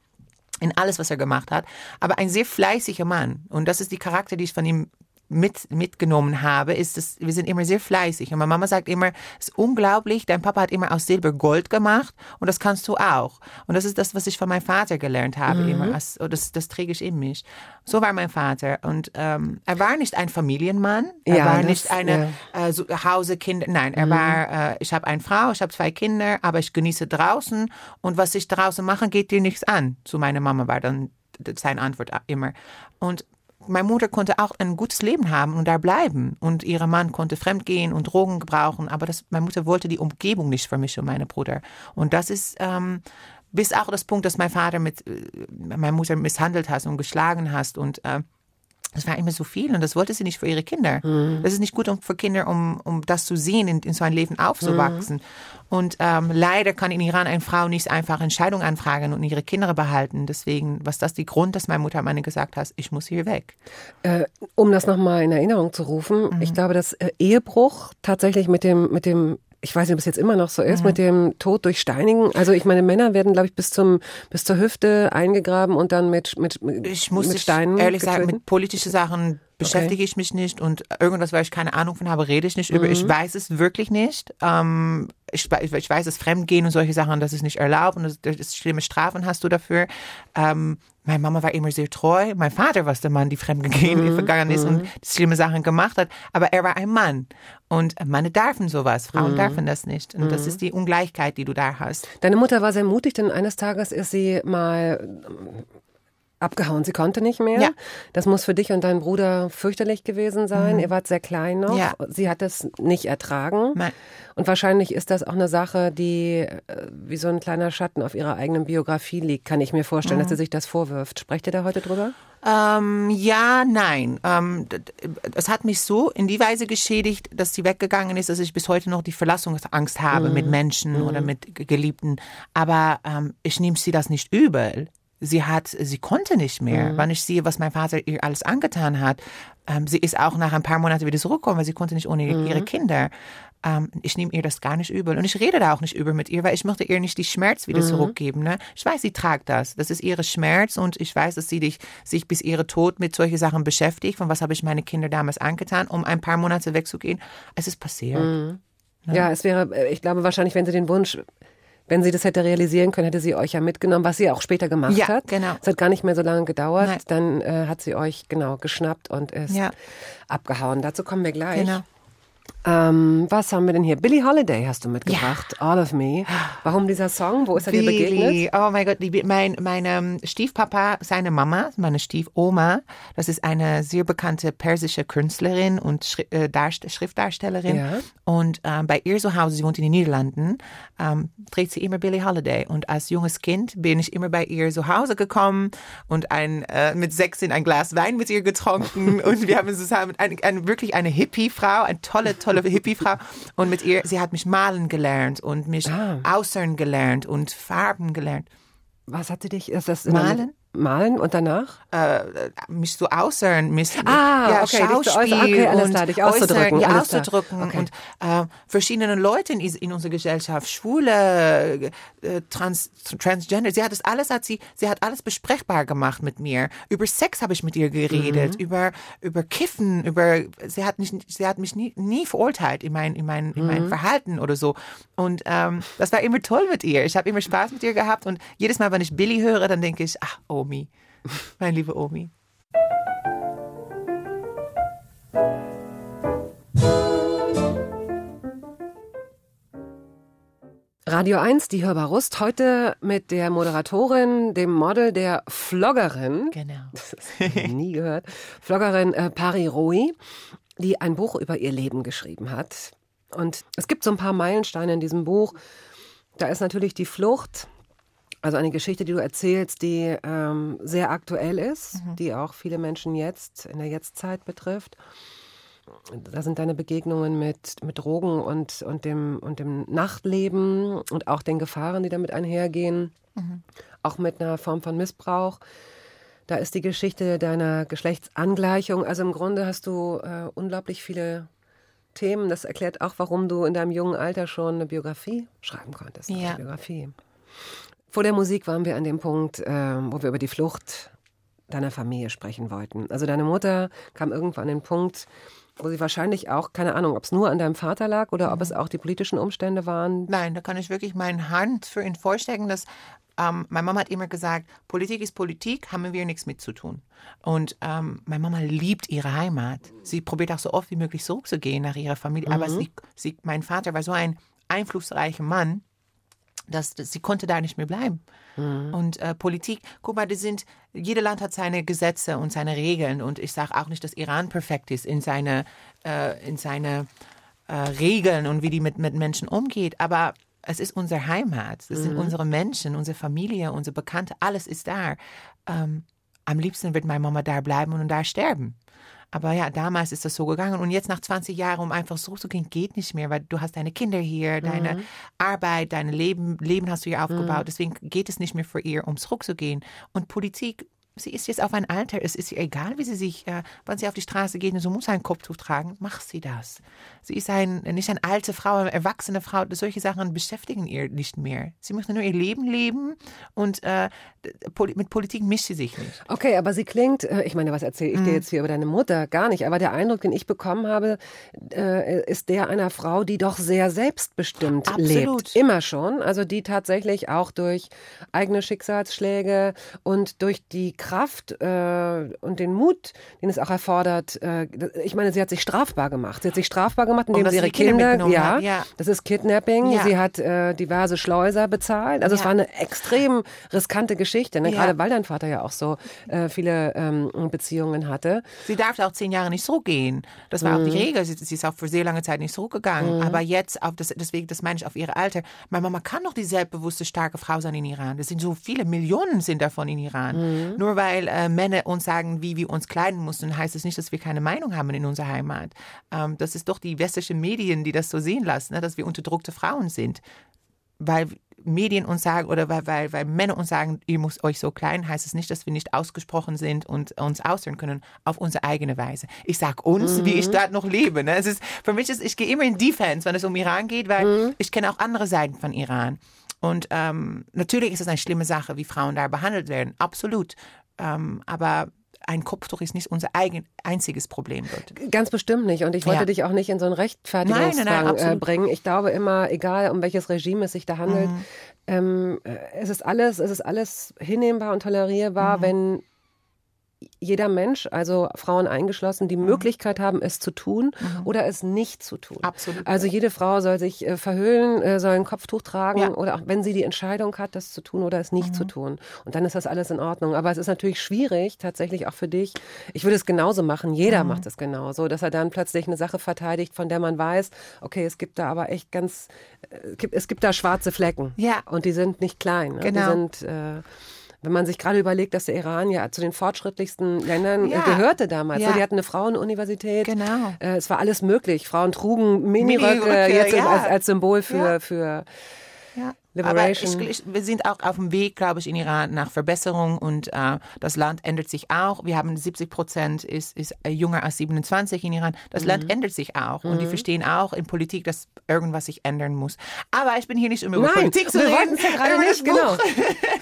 Speaker 4: in alles, was er gemacht hat. Aber ein sehr fleißiger Mann. Und das ist die Charakter, die ich von ihm mit, mitgenommen habe, ist, dass wir sind immer sehr fleißig. Und meine Mama sagt immer, es ist unglaublich, dein Papa hat immer aus Silber Gold gemacht und das kannst du auch. Und das ist das, was ich von meinem Vater gelernt habe, immer. Als, und das, das träge ich in mich. So war mein Vater. Und ähm, er war nicht ein Familienmann. Er
Speaker 2: Ja,
Speaker 4: war
Speaker 2: das-
Speaker 4: nicht eine äh, so, Hause, Kinder. Nein, er war, äh, ich habe eine Frau, ich habe zwei Kinder, aber ich genieße draußen. Und was ich draußen mache, geht dir nichts an. Zu meiner Mama war dann seine Antwort immer. Und meine Mutter konnte auch ein gutes Leben haben und da bleiben. Und ihr Mann konnte fremdgehen und Drogen gebrauchen. Aber das, meine Mutter wollte die Umgebung nicht für mich und meine Bruder. Und das ist ähm, bis auch das Punkt, dass mein Vater mit äh, meine Mutter misshandelt hat und geschlagen hat. Und äh, das war immer so viel und das wollte sie nicht für ihre Kinder. Das ist nicht gut um, für Kinder, um, um das zu sehen, in, in so ein Leben aufzuwachsen. Und ähm, leider kann in Iran eine Frau nicht einfach Entscheidung anfragen und ihre Kinder behalten. Deswegen, was das die Grund, dass meine Mutter meine gesagt hat, ich muss hier weg.
Speaker 2: Äh, um das nochmal in Erinnerung zu rufen,
Speaker 4: Mhm.
Speaker 2: ich glaube, dass äh, Ehebruch tatsächlich mit dem, mit dem, ich weiß nicht, ob es jetzt immer noch so ist, mit dem Tod durch Steinigen. Also ich meine, Männer werden, glaube ich, bis zum, bis zur Hüfte eingegraben und dann mit, mit,
Speaker 4: Ich muss
Speaker 2: mit Steinen
Speaker 4: ehrlich sagen,
Speaker 2: getötet.
Speaker 4: mit politischen Sachen beschäftige ich mich nicht und irgendwas, weil ich keine Ahnung von habe, rede ich nicht über.
Speaker 2: Mhm.
Speaker 4: Ich weiß es wirklich nicht. Ähm, ich, ich weiß, dass Fremdgehen und solche Sachen, das ist nicht erlaubt und das, das ist schlimme Strafen hast du dafür. Ähm, meine Mama war immer sehr treu. Mein Vater war der Mann, die fremdgegangen
Speaker 2: Mhm.
Speaker 4: gegangen ist und schlimme Sachen gemacht hat. Aber er war ein Mann. Und Männer dürfen sowas.
Speaker 2: Mhm.
Speaker 4: Frauen dürfen das nicht. Und das ist die Ungleichheit, die du da hast.
Speaker 2: Deine Mutter war sehr mutig, denn eines Tages ist sie mal abgehauen. Sie konnte nicht mehr.
Speaker 4: Ja.
Speaker 2: Das muss für dich und deinen Bruder fürchterlich gewesen sein. Ihr wart sehr klein noch.
Speaker 4: Ja.
Speaker 2: Sie hat es nicht ertragen.
Speaker 4: Nein.
Speaker 2: Und wahrscheinlich ist das auch eine Sache, die äh, wie so ein kleiner Schatten auf ihrer eigenen Biografie liegt, kann ich mir vorstellen, dass sie sich das vorwirft. Sprecht ihr da heute drüber?
Speaker 4: Ähm, ja, nein. Ähm, d- d- es hat mich so in die Weise geschädigt, dass sie weggegangen ist, dass ich bis heute noch die Verlassungsangst habe mit Menschen oder mit Geliebten. Aber ähm, ich nehme sie das nicht übel. Sie hat, sie konnte nicht mehr. Wenn ich sehe, was mein Vater ihr alles angetan hat, ähm, sie ist auch nach ein paar Monaten wieder zurückgekommen, weil sie konnte nicht ohne ihre Kinder. Ähm, ich nehme ihr das gar nicht übel. Und ich rede da auch nicht über mit ihr, weil ich möchte ihr nicht die Schmerz wieder zurückgeben. Ne? Ich weiß, sie tragt das. Das ist ihre Schmerz und ich weiß, dass sie dich, sich bis ihre Tod mit solchen Sachen beschäftigt. Von was habe ich meine Kinder damals angetan, um ein paar Monate wegzugehen. Es ist passiert.
Speaker 2: Ja. es wäre, äh, ich glaube wahrscheinlich, wenn sie den Wunsch, wenn sie das hätte realisieren können, hätte sie euch ja mitgenommen, was sie auch später gemacht
Speaker 4: Ja,
Speaker 2: hat.
Speaker 4: genau.
Speaker 2: Es hat gar nicht mehr so lange gedauert.
Speaker 4: Nein.
Speaker 2: Dann äh, hat sie euch genau geschnappt und ist
Speaker 4: Ja.
Speaker 2: abgehauen. Dazu kommen wir gleich.
Speaker 4: Genau.
Speaker 2: Ähm, was haben wir denn hier? Billie Holiday hast du mitgebracht. All of Me. Warum dieser Song? Wo ist er dir begegnet?
Speaker 4: Oh mein Gott, mein, mein ähm, Stiefpapa, seine Mama, meine Stiefoma, das ist eine sehr bekannte persische Künstlerin und Schri äh, Darst Schriftdarstellerin.
Speaker 2: Ja.
Speaker 4: Und ähm, bei ihr zu Hause, sie wohnt in den Niederlanden, ähm, dreht sie immer Billie Holiday. Und als junges Kind bin ich immer bei ihr zu Hause gekommen und ein, äh, mit sechs in ein Glas Wein mit ihr getrunken. und wir haben zusammen ein, ein, wirklich eine Hippie-Frau, eine tolle, tolle Hippie-Frau. Und mit ihr, sie hat mich malen gelernt und mich
Speaker 2: Ah.
Speaker 4: Äußern gelernt und Farben gelernt.
Speaker 2: Was hat sie dich? Ist das
Speaker 4: Malen?
Speaker 2: Malen und danach?
Speaker 4: Äh, mich so äußern, mich
Speaker 2: Ah,
Speaker 4: ja,
Speaker 2: okay, zu äußern.
Speaker 4: Schauspiel
Speaker 2: Okay, alles klar, dich auszudrücken,
Speaker 4: äußern, ja, auszudrücken
Speaker 2: Okay.
Speaker 4: und äh, verschiedene Leute in, in unserer Gesellschaft, Schwule, äh, Trans, Transgender, sie hat das alles, hat sie, sie hat alles besprechbar gemacht mit mir. Über Sex habe ich mit ihr geredet,
Speaker 2: Mhm.
Speaker 4: über über Kiffen, über, sie hat mich, sie hat mich nie, nie verurteilt in mein in mein in
Speaker 2: Mhm.
Speaker 4: mein Verhalten oder so. Und ähm, das war immer toll mit ihr. Ich habe immer Spaß mit ihr gehabt und jedes Mal, wenn ich Billy höre, dann denke ich, ach Omi, meine liebe Omi.
Speaker 2: Radio 1, die Hörbar Rust. Heute mit der Moderatorin, dem Model, der Vloggerin.
Speaker 4: Genau.
Speaker 2: nie gehört. Vloggerin äh, Pari Roi, die ein Buch über ihr Leben geschrieben hat. Und es gibt so ein paar Meilensteine in diesem Buch. Da ist natürlich die Flucht, also eine Geschichte, die du erzählst, die ähm, sehr aktuell ist, die auch viele Menschen jetzt in der Jetztzeit betrifft. Da sind deine Begegnungen mit, mit Drogen und, und, dem, und dem Nachtleben und auch den Gefahren, die damit einhergehen, auch mit einer Form von Missbrauch. Da ist die Geschichte deiner Geschlechtsangleichung. Also im Grunde hast du äh, unglaublich viele Themen. Das erklärt auch, warum du in deinem jungen Alter schon eine Biografie schreiben konntest.
Speaker 4: Ja.
Speaker 2: Eine Biografie. Vor der Musik waren wir an dem Punkt, äh, wo wir über die Flucht deiner Familie sprechen wollten. Also deine Mutter kam irgendwann an den Punkt, wo sie wahrscheinlich auch, keine Ahnung, ob es nur an deinem Vater lag oder ob es auch die politischen Umstände waren.
Speaker 4: Nein, da kann ich wirklich meine Hand für ihn vorstecken, dass ähm, meine Mama hat immer gesagt, Politik ist Politik, haben wir nichts mit zu tun. Und ähm, meine Mama liebt ihre Heimat. Sie probiert auch so oft wie möglich zurückzugehen nach ihrer Familie. Aber sie, sie, mein Vater war so ein einflussreicher Mann, dass, dass sie konnte da nicht mehr bleiben. Und äh, Politik, guck mal, das sind, jeder Land hat seine Gesetze und seine Regeln. Und ich sage auch nicht, dass Iran perfekt ist in seine, äh, in seine äh, Regeln und wie die mit, mit Menschen umgeht. Aber es ist unsere Heimat, es sind unsere Menschen, unsere Familie, unsere Bekannte, alles ist da. Ähm, am liebsten wird meine Mama da bleiben und da sterben. Aber ja, damals ist das so gegangen. Und jetzt nach 20 Jahren, um einfach zurückzugehen, geht nicht mehr, weil du hast deine Kinder hier, deine Arbeit, dein Leben, Leben hast du hier aufgebaut. Deswegen geht es nicht mehr für ihr, um zurückzugehen. Und Politik sie ist jetzt auf ein Alter, es ist ihr egal, wie sie sich, äh, wenn sie auf die Straße geht und so muss ein Kopftuch tragen, macht sie das. Sie ist ein, nicht eine alte Frau, eine erwachsene Frau, solche Sachen beschäftigen ihr nicht mehr. Sie möchte nur ihr Leben leben und äh, mit Politik mischt sie sich nicht.
Speaker 2: Okay, aber sie klingt, äh, ich meine, was erzähle ich dir jetzt hier über deine Mutter? Gar nicht, aber der Eindruck, den ich bekommen habe, äh, ist der einer Frau, die doch sehr selbstbestimmt
Speaker 4: Absolut.
Speaker 2: lebt. Immer schon. Also die tatsächlich auch durch eigene Schicksalsschläge und durch die Kraft äh, und den Mut, den es auch erfordert. Äh, ich meine, sie hat sich strafbar gemacht. Sie hat sich strafbar gemacht, indem sie ihre
Speaker 4: Kinder
Speaker 2: ja,
Speaker 4: hat, ja.
Speaker 2: das ist Kidnapping.
Speaker 4: Ja.
Speaker 2: Sie hat äh, diverse Schleuser bezahlt. Also es
Speaker 4: Ja.
Speaker 2: war eine extrem riskante Geschichte. Ne? Gerade weil dein Vater ja auch so äh, viele ähm, Beziehungen hatte.
Speaker 4: Sie darf auch zehn Jahre nicht zurückgehen. Das war auch
Speaker 2: Mhm.
Speaker 4: die Regel. Sie, sie ist auch für sehr lange Zeit nicht zurückgegangen. Aber jetzt, auf das, deswegen, das meine ich auf ihre Alter. Meine Mama kann doch die selbstbewusste, starke Frau sein in Iran. Das sind so viele Millionen sind davon in Iran.
Speaker 2: Mhm.
Speaker 4: Nur weil äh, Männer uns sagen, wie wir uns kleiden müssen, heißt es nicht, dass wir keine Meinung haben in unserer Heimat. Ähm, das ist doch die westlichen Medien, die das so sehen lassen, ne, dass wir unterdrückte Frauen sind. Weil Medien uns sagen oder weil, weil, weil Männer uns sagen, ihr müsst euch so klein, heißt es nicht, dass wir nicht ausgesprochen sind und uns ausdrücken können auf unsere eigene Weise. Ich sage uns, wie ich dort noch lebe. Ne? Es ist, für mich ist, ich gehe immer in Defense, wenn es um Iran geht, weil ich kenne auch andere Seiten von Iran. Und ähm, natürlich ist es eine schlimme Sache, wie Frauen da behandelt werden, absolut. Ähm, aber ein Kopftuch ist nicht unser eigen, einziges Problem dort.
Speaker 2: Ganz bestimmt nicht. Und ich wollte
Speaker 4: Ja.
Speaker 2: dich auch nicht in so einen
Speaker 4: nein,
Speaker 2: äh, bringen. Ich glaube immer, egal um welches Regime es sich da handelt,
Speaker 4: Mhm.
Speaker 2: ähm, äh, es ist alles, es ist alles hinnehmbar und tolerierbar,
Speaker 4: Mhm.
Speaker 2: wenn jeder Mensch, also Frauen eingeschlossen,
Speaker 4: Mhm.
Speaker 2: die Möglichkeit haben, es zu tun oder es nicht zu tun.
Speaker 4: Absolut.
Speaker 2: Also jede Frau soll sich äh, verhüllen, äh, soll ein Kopftuch tragen
Speaker 4: Ja. Mhm.
Speaker 2: oder auch wenn sie die Entscheidung hat, das zu tun oder es nicht zu tun. Und dann ist das alles in Ordnung. Aber es ist natürlich schwierig, tatsächlich auch für dich. Ich würde es genauso machen. Jeder
Speaker 4: Mhm.
Speaker 2: macht es genauso, dass er dann plötzlich eine Sache verteidigt, von der man weiß, okay, es gibt da aber echt ganz, äh, es gibt, da schwarze Flecken.
Speaker 4: Ja.
Speaker 2: Und die sind nicht klein. Ne? Die
Speaker 4: Genau.
Speaker 2: sind, äh, wenn man sich gerade überlegt, dass der Iran ja zu den fortschrittlichsten Ländern äh,
Speaker 4: Ja.
Speaker 2: gehörte damals.
Speaker 4: Ja.
Speaker 2: Ne? Die hatten eine Frauenuniversität.
Speaker 4: Genau.
Speaker 2: Äh, es war alles möglich. Frauen trugen Miniröcke,
Speaker 4: Miniröcke,
Speaker 2: jetzt
Speaker 4: ja.
Speaker 2: als, als Symbol für, für
Speaker 4: Ja.
Speaker 2: Liberation.
Speaker 4: Aber ich, ich, wir sind auch auf dem Weg, glaube ich, in Iran nach Verbesserung und äh, das Land ändert sich auch. Wir haben 70 Prozent ist, ist äh, jünger als 27 in Iran. Das
Speaker 2: Mhm.
Speaker 4: Land ändert sich auch und die verstehen auch in Politik, dass irgendwas sich ändern muss. Aber ich bin hier nicht um über
Speaker 2: Nein,
Speaker 4: Politik zu
Speaker 2: wir
Speaker 4: reden.
Speaker 2: wollten es ja gerade nicht, genau.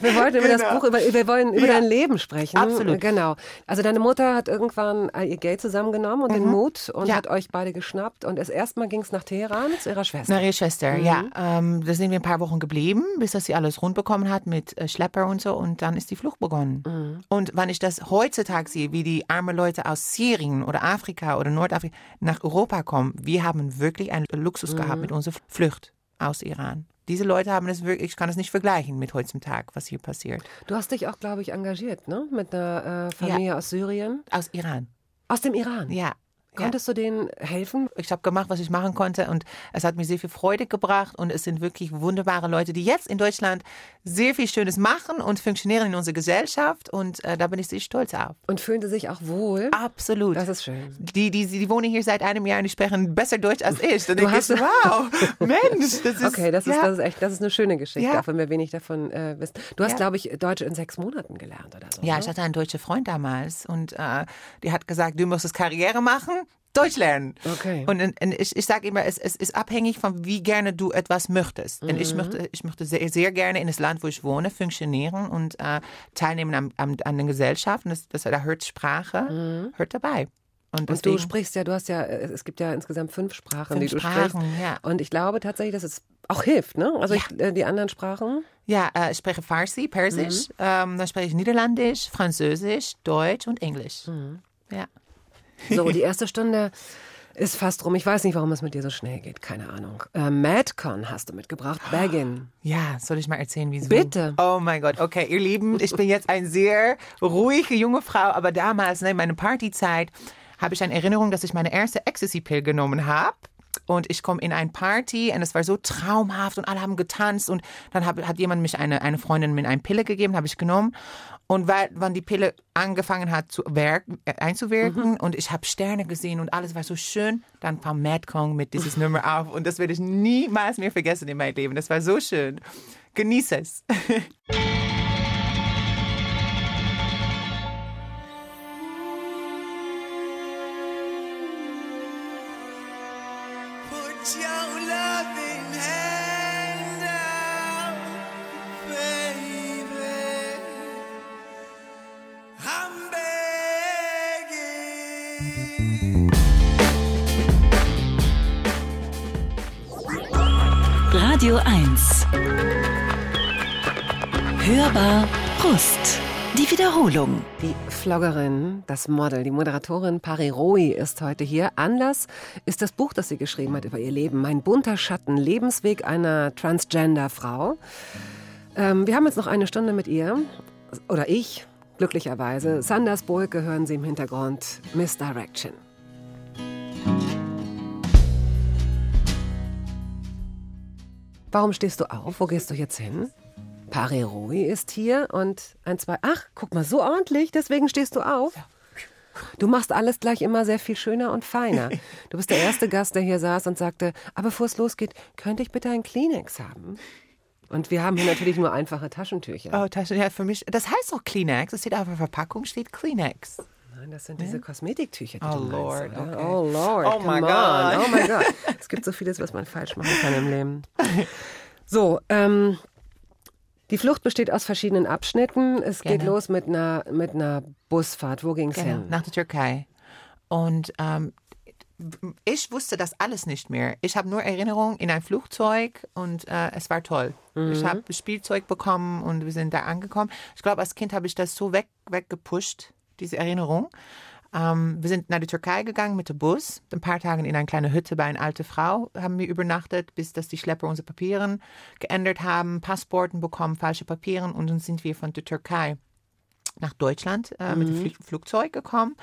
Speaker 2: Wir wollten über das
Speaker 4: Genau.
Speaker 2: Buch, über, wir wollen über
Speaker 4: Ja.
Speaker 2: dein Leben sprechen.
Speaker 4: Absolut.
Speaker 2: Genau. Also deine Mutter hat irgendwann äh, ihr Geld zusammengenommen und den Mut und
Speaker 4: Mhm. Ja.
Speaker 2: hat euch beide geschnappt. Und erst erstmal ging es nach Teheran zu ihrer Schwester.
Speaker 4: Na, ihre Schwester, ja. Ähm, da sind wir ein paar Wochen geblieben, bis dass sie alles rund bekommen hat mit äh, Schlepper und so. Und dann ist die Flucht begonnen. Und wenn ich das heutzutage sehe, wie die armen Leute aus Syrien oder Afrika oder Nordafrika nach Europa kommen, wir haben wirklich einen Luxus gehabt mit unserer Flucht aus Iran. Diese Leute haben es wirklich, ich kann es nicht vergleichen mit heutzutage, was hier passiert.
Speaker 2: Du hast dich auch, glaube ich, engagiert, ne? Mit einer äh, Familie aus Syrien.
Speaker 4: Aus Iran,
Speaker 2: Aus dem Iran.
Speaker 4: ja. Ja.
Speaker 2: Konntest du denen helfen?
Speaker 4: Ich habe gemacht, was ich machen konnte und es hat mir sehr viel Freude gebracht und es sind wirklich wunderbare Leute, die jetzt in Deutschland sehr viel Schönes machen und funktionieren in unserer Gesellschaft und äh, da bin ich sehr stolz auf.
Speaker 2: Und fühlen sie sich auch wohl?
Speaker 4: Absolut.
Speaker 2: Das ist schön.
Speaker 4: die, die, die wohnen hier seit einem Jahr und die sprechen besser Deutsch als ich. Dann
Speaker 2: Du
Speaker 4: denke ich,
Speaker 2: hast-
Speaker 4: wow, Mensch, das ist,
Speaker 2: Okay, das ist,
Speaker 4: ja.
Speaker 2: das ist echt, das ist eine schöne Geschichte,
Speaker 4: Ja.
Speaker 2: auch wenn wir wenig davon äh, wissen. Du hast, glaube ich, Deutsch in sechs Monaten gelernt oder so.
Speaker 4: Ja,
Speaker 2: ne?
Speaker 4: ich hatte einen deutschen Freund damals und äh, die hat gesagt, du musst Karriere machen, Deutsch lernen.
Speaker 2: Okay.
Speaker 4: Und, und ich, ich sage immer, es, es ist abhängig von wie gerne du etwas möchtest. Und
Speaker 2: Mhm.
Speaker 4: ich möchte, ich möchte sehr, sehr gerne in das Land, wo ich wohne, funktionieren und äh, teilnehmen am, am, an der Gesellschaft. Und das, das, da hört Sprache, hört dabei. Und,
Speaker 2: Mhm. Und du sprichst ja, du hast ja, es gibt ja insgesamt fünf Sprachen,
Speaker 4: Fünf
Speaker 2: die du
Speaker 4: Sprachen,
Speaker 2: sprichst.
Speaker 4: ja.
Speaker 2: Und ich glaube tatsächlich, dass es auch hilft, ne? Also ich, äh, die anderen Sprachen.
Speaker 4: Ja, äh, ich spreche Farsi, Persisch,
Speaker 2: Mhm.
Speaker 4: ähm, dann spreche ich Niederländisch, Französisch, Deutsch und Englisch.
Speaker 2: Mhm.
Speaker 4: Ja.
Speaker 2: So, die erste Stunde ist fast rum. Ich weiß nicht, warum es mit dir so schnell geht. Keine Ahnung. Äh, Madcon hast du mitgebracht. Baggin.
Speaker 4: Ja, soll ich mal erzählen, wieso?
Speaker 2: Bitte.
Speaker 4: Oh mein Gott, okay, ihr Lieben, ich bin jetzt eine sehr ruhige junge Frau, aber damals, ne, in meiner Partyzeit, habe ich eine Erinnerung, dass ich meine erste Ecstasy-Pill genommen habe. Und ich komme in eine Party und es war so traumhaft und alle haben getanzt und dann hab, hat jemand mich, eine, eine Freundin mir eine Pille gegeben, habe ich genommen. Und weil, wann die Pille angefangen hat zu wirken, äh, einzuwirken und ich habe Sterne gesehen und alles war so schön, dann kam Madcon mit dieses Nummer auf und das werde ich niemals mehr vergessen in meinem Leben. Das war so schön. Genieße es.
Speaker 1: Radio 1. Hörbar Brust. Die Wiederholung.
Speaker 2: Die Vloggerin, das Model, die Moderatorin Pari Roy ist heute hier. Anlass ist das Buch, das sie geschrieben hat über ihr Leben. Mein bunter Schatten, Lebensweg einer Transgender-Frau. Ähm, wir haben jetzt noch eine Stunde mit ihr, oder ich, glücklicherweise. Sanders Boyke hören Sie im Hintergrund, Misdirection. Warum stehst du auf? Wo gehst du jetzt hin? Pari Roy ist hier und ein, zwei. Ach, guck mal, so ordentlich, deswegen stehst du auf. Du machst alles gleich immer sehr viel schöner und feiner. Du bist der erste Gast, der hier saß und sagte, aber bevor es losgeht, könnte ich bitte einen Kleenex haben? Und wir haben hier natürlich nur einfache Taschentücher.
Speaker 4: Oh, Taschen, ja, für mich, das heißt auch Kleenex. Das steht auf der Verpackung, steht Kleenex.
Speaker 2: Nein, das sind diese Kosmetiktücher, die
Speaker 4: Oh,
Speaker 2: du meinst,
Speaker 4: Lord,
Speaker 2: oder?
Speaker 4: okay.
Speaker 2: Oh Lord,
Speaker 4: Oh my
Speaker 2: on.
Speaker 4: God.
Speaker 2: Oh my God. Es gibt so vieles, was man falsch machen kann im Leben. So, ähm, die Flucht besteht aus verschiedenen Abschnitten. Es geht
Speaker 4: Genau.
Speaker 2: los mit einer, mit einer Busfahrt. Wo ging's
Speaker 4: Genau,
Speaker 2: hin?
Speaker 4: nach der Türkei. Und ähm, ich wusste das alles nicht mehr. Ich habe nur Erinnerungen in ein Flugzeug und äh, es war toll. Ich habe Spielzeug bekommen und wir sind da angekommen. Ich glaube, als Kind habe ich das so weg, weggepusht, diese Erinnerung. Ähm, wir sind nach der Türkei gegangen mit dem Bus. Ein paar Tage in eine kleine Hütte bei einer alten Frau haben wir übernachtet, bis dass die Schlepper unsere Papiere geändert haben, Passporten bekommen, falsche Papiere und dann sind wir von der Türkei nach Deutschland äh, mit dem Fl Flugzeug gekommen.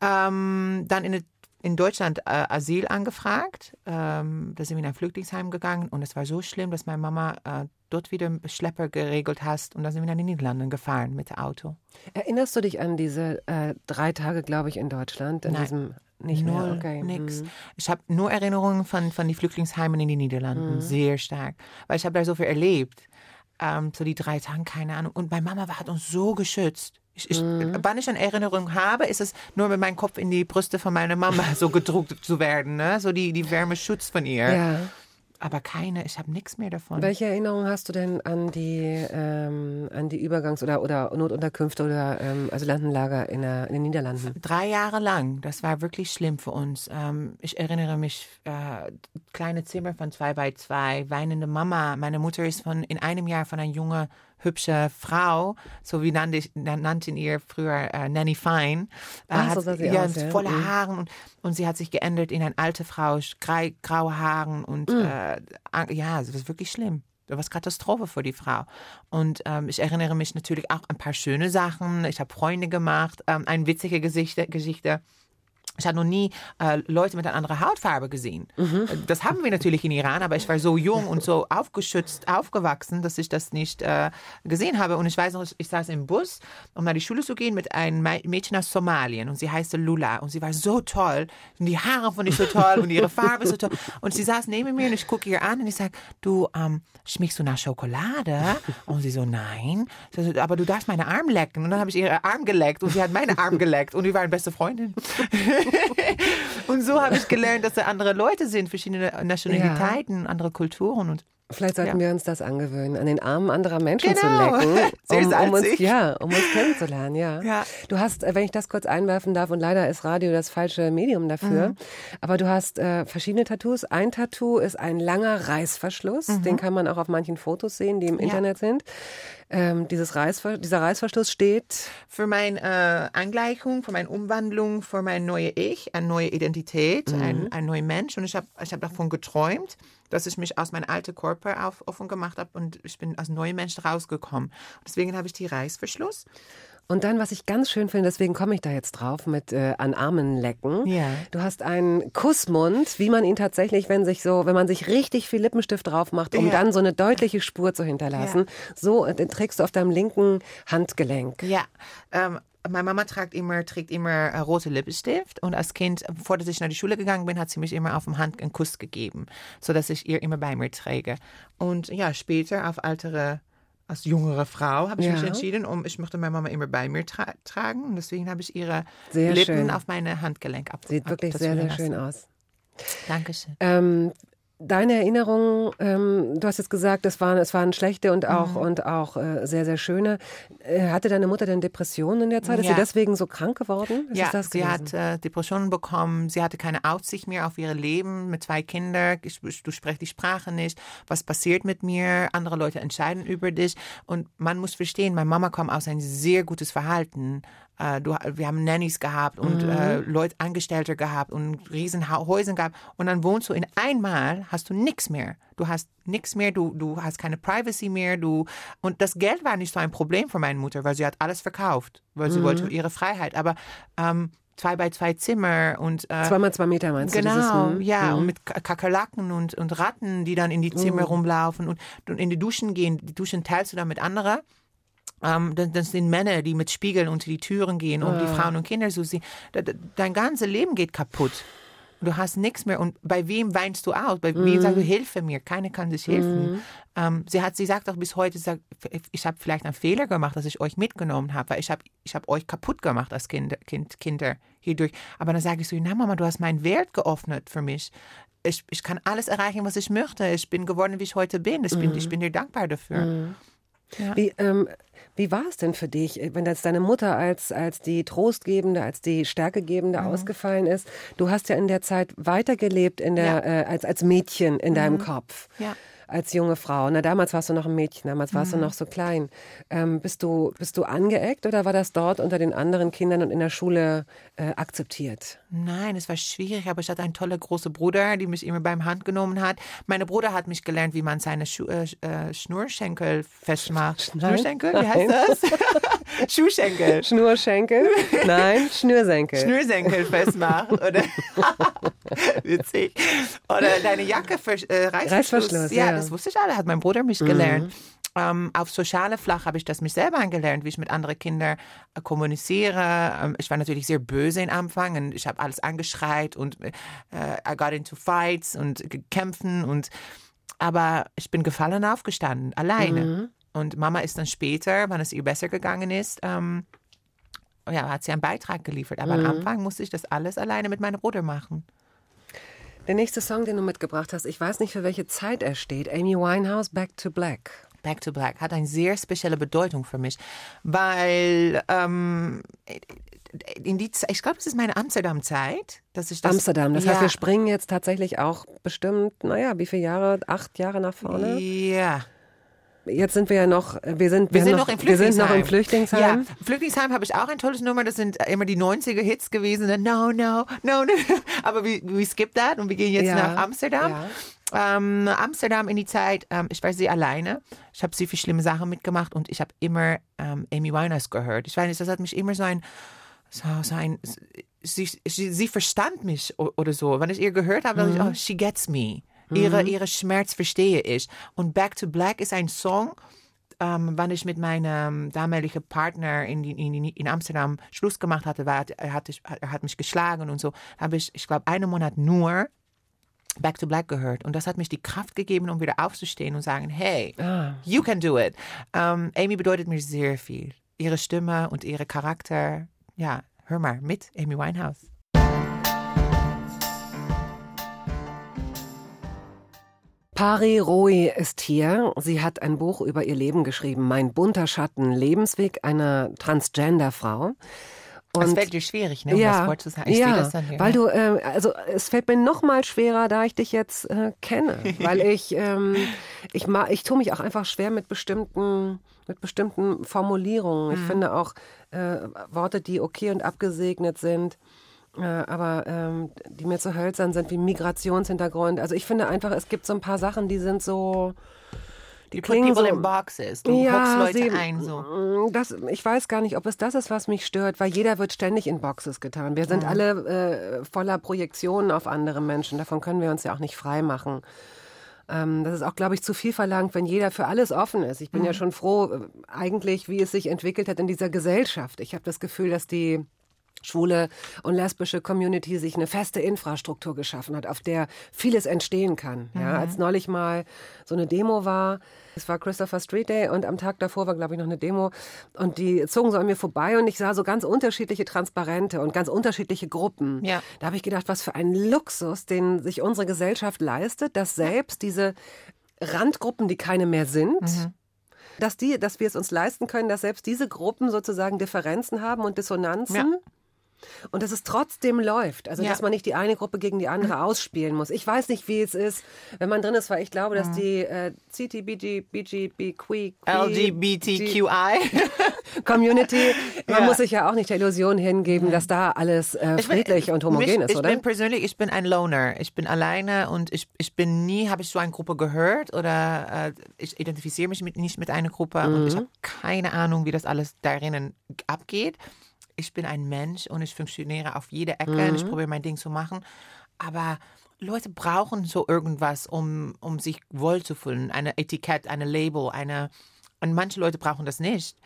Speaker 4: Ähm, dann in, in Deutschland äh, Asyl angefragt. Ähm, da sind wir in ein Flüchtlingsheim gegangen und es war so schlimm, dass meine Mama äh, dort wieder einen Schlepper geregelt hat und dann sind wir nach den Niederlanden gefahren mit dem Auto.
Speaker 2: Erinnerst du dich an diese äh, drei Tage, glaube ich, in Deutschland? In
Speaker 4: Nein.
Speaker 2: diesem nicht
Speaker 4: Null,
Speaker 2: mehr. Okay.
Speaker 4: nix.
Speaker 2: mhm.
Speaker 4: Ich habe nur Erinnerungen von, von den Flüchtlingsheimen in den Niederlanden, sehr stark, weil ich habe da so viel erlebt. Ähm, so die drei Tage, keine Ahnung. Und meine Mama hat uns so geschützt. Ich, ich, Wann ich eine Erinnerung habe, ist es nur mit meinem Kopf in die Brüste von meiner Mama so gedruckt zu werden, ne? so die, die Wärmeschutz von ihr.
Speaker 2: Ja.
Speaker 4: Aber keine, ich habe nichts mehr davon.
Speaker 2: Welche Erinnerungen hast du denn an die, ähm, an die Übergangs- oder, oder Notunterkünfte oder ähm, Asylantenlager in, der, in den Niederlanden?
Speaker 4: Drei Jahre lang. Das war wirklich schlimm für uns. Ähm, ich erinnere mich, äh, kleine Zimmer von zwei bei zwei, weinende Mama. Meine Mutter ist von in einem Jahr von einer junge, hübsche Frau, so wie nannte ich, nannten ihr früher äh, Nanny Fine. Äh,
Speaker 2: Ach, so
Speaker 4: hat-
Speaker 2: sah sie
Speaker 4: ja,
Speaker 2: aus, ja.
Speaker 4: volle
Speaker 2: Mhm.
Speaker 4: Haaren und, und sie hat sich geändert in eine alte Frau, grei, graue Haaren und
Speaker 2: Mhm.
Speaker 4: äh, ja, es war wirklich schlimm. Das war Katastrophe für die Frau. Und ähm, ich erinnere mich natürlich auch an ein paar schöne Sachen. Ich habe Freunde gemacht, ähm, eine witzige Geschichte. Geschichte. Ich habe noch nie äh, Leute mit einer anderen Hautfarbe gesehen. Das haben wir natürlich in Iran, aber ich war so jung und so aufgeschützt, aufgewachsen, dass ich das nicht äh, gesehen habe. Und ich weiß noch, ich, ich saß im Bus, um nach die Schule zu gehen, mit einem Mä- Mädchen aus Somalien. Und sie heißte Lula. Und sie war so toll. Und die Haare fand ich so toll und ihre Farbe so toll. Und sie saß neben mir und ich gucke ihr an und ich sage, du, ähm, schmeckst du nach Schokolade? Und sie so, nein. So, aber du darfst meine Arm lecken. Und dann habe ich ihren Arm geleckt und sie hat meinen Arm geleckt. Und wir waren beste Freundin. Und so habe ich gelernt, dass da andere Leute sind, verschiedene Nationalitäten, andere Kulturen. Und
Speaker 2: Vielleicht sollten
Speaker 4: Ja.
Speaker 2: wir uns das angewöhnen, an den Armen anderer Menschen
Speaker 4: Genau.
Speaker 2: zu lecken, um, um uns, ja, um uns kennenzulernen. Ja.
Speaker 4: Ja.
Speaker 2: Du hast, äh, wenn ich das kurz einwerfen darf, und leider ist Radio das falsche Medium dafür,
Speaker 4: Mhm.
Speaker 2: aber du hast äh, verschiedene Tattoos. Ein Tattoo ist ein langer Reißverschluss, den kann man auch auf manchen Fotos sehen, die im
Speaker 4: Mhm. Ja.
Speaker 2: Internet sind. Ähm, dieses Reißver dieser Reißverschluss steht
Speaker 4: für meine äh, Angleichung, für meine Umwandlung, für mein neues Ich, eine neue Identität, ein, ein neuer Mensch. Und ich habe ich hab davon geträumt, dass ich mich aus meinem alten Körper auf, offen gemacht habe und ich bin als neuer Mensch rausgekommen. Deswegen habe ich die Reißverschluss.
Speaker 2: Und dann, was ich ganz schön finde, deswegen komme ich da jetzt drauf, mit äh, an Armen lecken.
Speaker 4: Ja.
Speaker 2: Du hast einen Kussmund, wie man ihn tatsächlich, wenn sich so, wenn man sich richtig viel Lippenstift drauf macht, um
Speaker 4: Ja.
Speaker 2: dann so eine deutliche Spur zu hinterlassen. So, äh, den trägst du auf deinem linken Handgelenk.
Speaker 4: Ja, ähm, meine Mama trägt immer, trägt immer äh, rote Lippenstift und als Kind, äh, bevor ich nach die Schule gegangen bin, hat sie mich immer auf dem Hand einen Kuss gegeben, sodass ich ihr immer bei mir träge. Und ja, später auf ältere als jüngere Frau habe ich mich
Speaker 2: Ja.
Speaker 4: entschieden, um ich möchte meine Mama immer bei mir tra tragen und deswegen habe ich ihre
Speaker 2: Sehr
Speaker 4: Lippen
Speaker 2: schön.
Speaker 4: auf meine Handgelenk ab
Speaker 2: Sieht wirklich sehr, sehr schön aus.
Speaker 4: Dankeschön.
Speaker 2: Ähm, deine Erinnerungen, ähm, du hast jetzt gesagt, es waren, es waren schlechte und auch,
Speaker 4: Mhm.
Speaker 2: und auch äh, sehr, sehr schöne. Äh, hatte deine Mutter denn Depressionen in der Zeit? Ist
Speaker 4: Ja.
Speaker 2: sie deswegen so krank geworden? Ist
Speaker 4: ja, sie
Speaker 2: gewesen?
Speaker 4: hat äh, Depressionen bekommen, sie hatte keine Aussicht mehr auf ihr Leben mit zwei Kindern, ich, du sprichst die Sprache nicht, was passiert mit mir, andere Leute entscheiden über dich und man muss verstehen, meine Mama kommt aus ein sehr gutes Verhalten. Äh, du, wir haben Nannies gehabt und äh, Leute, Angestellte gehabt und riesen Häuser gehabt und dann wohnst du in einmal, hast du nichts mehr. Du hast nichts mehr, du, du hast keine Privacy mehr, du und das Geld war nicht so ein Problem für meine Mutter, weil sie hat alles verkauft, weil sie wollte ihre Freiheit. Aber ähm, zwei bei zwei Zimmer und äh,
Speaker 2: Zwei mal zwei Meter meinst du?
Speaker 4: Genau,
Speaker 2: hm?
Speaker 4: ja, und mit Ka- Kakerlaken und, und Ratten, die dann in die Zimmer rumlaufen und, und in die Duschen gehen. Die Duschen teilst du dann mit anderen. Ähm, das, das sind Männer, die mit Spiegeln unter die Türen gehen, um die Frauen und Kinder zu sehen. Dein ganzes Leben geht kaputt. Du hast nichts mehr. Und bei wem weinst du aus? Bei wem sagst du, hilfe mir? Keiner kann sich helfen. Ähm, sie, hat, sie sagt auch bis heute, sagt, ich habe vielleicht einen Fehler gemacht, dass ich euch mitgenommen habe, weil ich habe ich hab euch kaputt gemacht als Kinder, kind, Kinder hierdurch. Aber dann sage ich so, na Mama, du hast meinen Welt geöffnet für mich. Ich, ich kann alles erreichen, was ich möchte. Ich bin geworden, wie ich heute bin. Ich bin, ich bin dir dankbar dafür.
Speaker 2: Wie, ähm, wie war es denn für dich, äh, wenn jetzt deine Mutter als, als die Trostgebende, als die Stärkegebende
Speaker 4: Mhm.
Speaker 2: ausgefallen ist? Du hast ja in der Zeit weitergelebt in der,
Speaker 4: Ja. Mhm.
Speaker 2: äh, als, als Mädchen in deinem Kopf.
Speaker 4: Ja.
Speaker 2: Als junge Frau. Na, damals warst du noch ein Mädchen, damals warst
Speaker 4: Mhm.
Speaker 2: du noch so klein. Ähm, bist, du, bist du angeeckt oder war das dort unter den anderen Kindern und in der Schule äh, akzeptiert?
Speaker 4: Nein, es war schwierig, aber ich hatte einen tollen großen Bruder, der mich immer beim Hand genommen hat. Meine Bruder hat mich gelernt, wie man seine Schu äh, äh, Schnurrschenkel festmacht.
Speaker 2: Nein.
Speaker 4: Schnurrschenkel, wie heißt das? Schuhschenkel.
Speaker 2: Schnurschenkel? Nein, Schnürsenkel.
Speaker 4: Schnürsenkel festmacht oder witzig oder deine Jacke äh, Reißverschluss.
Speaker 2: Reißverschluss,
Speaker 4: ja,
Speaker 2: ja.
Speaker 4: Das wusste ich alle, hat mein Bruder mich gelernt. Ähm, auf soziale Flach habe ich das mich selber angelernt, wie ich mit anderen Kindern äh, kommuniziere. Ähm, ich war natürlich sehr böse am Anfang und ich habe alles angeschreit und äh, I got into fights und gekämpfen und aber ich bin gefallen aufgestanden, alleine. Und Mama ist dann später, wann es ihr besser gegangen ist, ähm, ja, hat sie einen Beitrag geliefert. Aber am Anfang musste ich das alles alleine mit meinem Bruder machen.
Speaker 2: Der nächste Song, den du mitgebracht hast, ich weiß nicht, für welche Zeit er steht. Amy Winehouse, Back to Black.
Speaker 4: Back to Black hat eine sehr spezielle Bedeutung für mich, weil ähm, in die Ze- ich glaube, es ist meine Amsterdam-Zeit, dass ich das
Speaker 2: Amsterdam. Das
Speaker 4: ja,
Speaker 2: heißt, wir springen jetzt tatsächlich auch bestimmt, naja, wie viele Jahre? Acht Jahre nach vorne?
Speaker 4: Ja,
Speaker 2: Jetzt sind wir ja noch, wir sind,
Speaker 4: wir
Speaker 2: haben
Speaker 4: sind noch im
Speaker 2: Wir sind noch im
Speaker 4: Flüchtlingsheim.
Speaker 2: Flüchtlingsheim.
Speaker 4: Ja, Flüchtlingsheim habe ich auch ein tolles Nummer. Das sind immer die 90er Hits gewesen. No, no, no, no. Aber we, we skip that und wir gehen jetzt
Speaker 2: Ja,
Speaker 4: nach Amsterdam. Ähm, Amsterdam in die Zeit, ähm, ich war sehr alleine. Ich habe sehr viele schlimme Sachen mitgemacht und ich habe immer ähm, Amy Winehouse gehört. Ich weiß nicht, das hat mich immer so ein, so, so ein sie, sie, sie verstand mich oder so. Wenn ich ihr gehört habe, dachte ich, oh, she gets me. Ihre, ihre Schmerz verstehe ich. Und Back to Black ist ein Song, ähm, wann ich mit meinem damaligen Partner in, in, in Amsterdam Schluss gemacht hatte, war, er, hat, er hat mich geschlagen und so, habe ich, ich glaube, einen Monat nur Back to Black gehört. Und das hat mich die Kraft gegeben, um wieder aufzustehen und sagen, hey, you can do it. Ähm, Amy bedeutet mir sehr viel. Ihre Stimme und ihre Charakter. Ja, hör mal mit Amy Winehouse.
Speaker 2: Pari Roy ist hier. Sie hat ein Buch über ihr Leben geschrieben. Mein bunter Schatten, Lebensweg einer Transgender-Frau.
Speaker 4: Das
Speaker 2: Und-
Speaker 4: fällt dir schwierig, ne, um das Wort zu sagen. Ich
Speaker 2: ja,
Speaker 4: das dann hier.
Speaker 2: weil du, äh, also es fällt mir noch mal schwerer, da ich dich jetzt äh, kenne, weil ich, ähm, ich, ma, ich tue mich auch einfach schwer mit bestimmten, mit bestimmten Formulierungen. Ich
Speaker 4: Mhm.
Speaker 2: finde auch äh, Worte, die okay und abgesegnet sind. Äh, aber ähm, die mir zu hölzern sind, wie Migrationshintergrund. Also ich finde einfach, es gibt so ein paar Sachen, die sind so, die
Speaker 4: You
Speaker 2: klingen
Speaker 4: people
Speaker 2: so,
Speaker 4: in boxes. Du hockst Leute
Speaker 2: sie-
Speaker 4: ein. So.
Speaker 2: Mm, Das, ich weiß gar nicht, ob es das ist, was mich stört, weil jeder wird ständig in Boxes getan. Wir sind alle äh, voller Projektionen auf andere Menschen. Davon können wir uns ja auch nicht frei machen. Ähm, das ist auch, glaube ich, zu viel verlangt, wenn jeder für alles offen ist. Ich bin ja schon froh, äh, eigentlich, wie es sich entwickelt hat in dieser Gesellschaft. Ich habe das Gefühl, dass die schwule und lesbische Community sich eine feste Infrastruktur geschaffen hat, auf der vieles entstehen kann. Ja, als neulich mal so eine Demo war, es war Christopher Street Day und am Tag davor war, glaube ich, noch eine Demo und die zogen so an mir vorbei und ich sah so ganz unterschiedliche Transparente und ganz unterschiedliche Gruppen.
Speaker 4: Ja.
Speaker 2: Da habe ich gedacht, was für ein Luxus, den sich unsere Gesellschaft leistet, dass selbst diese Randgruppen, die keine mehr sind, dass die, dass wir es uns leisten können, dass selbst diese Gruppen sozusagen Differenzen haben und Dissonanzen.
Speaker 4: Ja.
Speaker 2: Und dass es trotzdem läuft. Also,
Speaker 4: Ja.
Speaker 2: dass man nicht die eine Gruppe gegen die andere ausspielen muss. Ich weiß nicht, wie es ist, wenn man drin ist, weil ich glaube, dass die äh, CTBG, BGBQ,
Speaker 4: LGBTQI.
Speaker 2: Community, man
Speaker 4: Ja.
Speaker 2: muss sich ja auch nicht der Illusion hingeben, dass da alles äh,
Speaker 4: Ich bin-
Speaker 2: friedlich und homogen
Speaker 4: mich,
Speaker 2: ist,
Speaker 4: ich
Speaker 2: oder?
Speaker 4: bin persönlich, ich bin ein Loner. Ich bin alleine und ich, ich bin nie, habe ich so eine Gruppe gehört oder äh, ich identifiziere mich mit, nicht mit einer Gruppe und
Speaker 2: Mhm.
Speaker 4: ich habe keine Ahnung, wie das alles darinnen abgeht. Ich bin ein Mensch und ich funktioniere auf jeder Ecke und
Speaker 2: Mhm.
Speaker 4: ich probiere mein Ding zu machen. Aber Leute brauchen so irgendwas, um, um sich wohlzufühlen. Eine Etikett, eine Label, eine. Und manche Leute brauchen das nicht.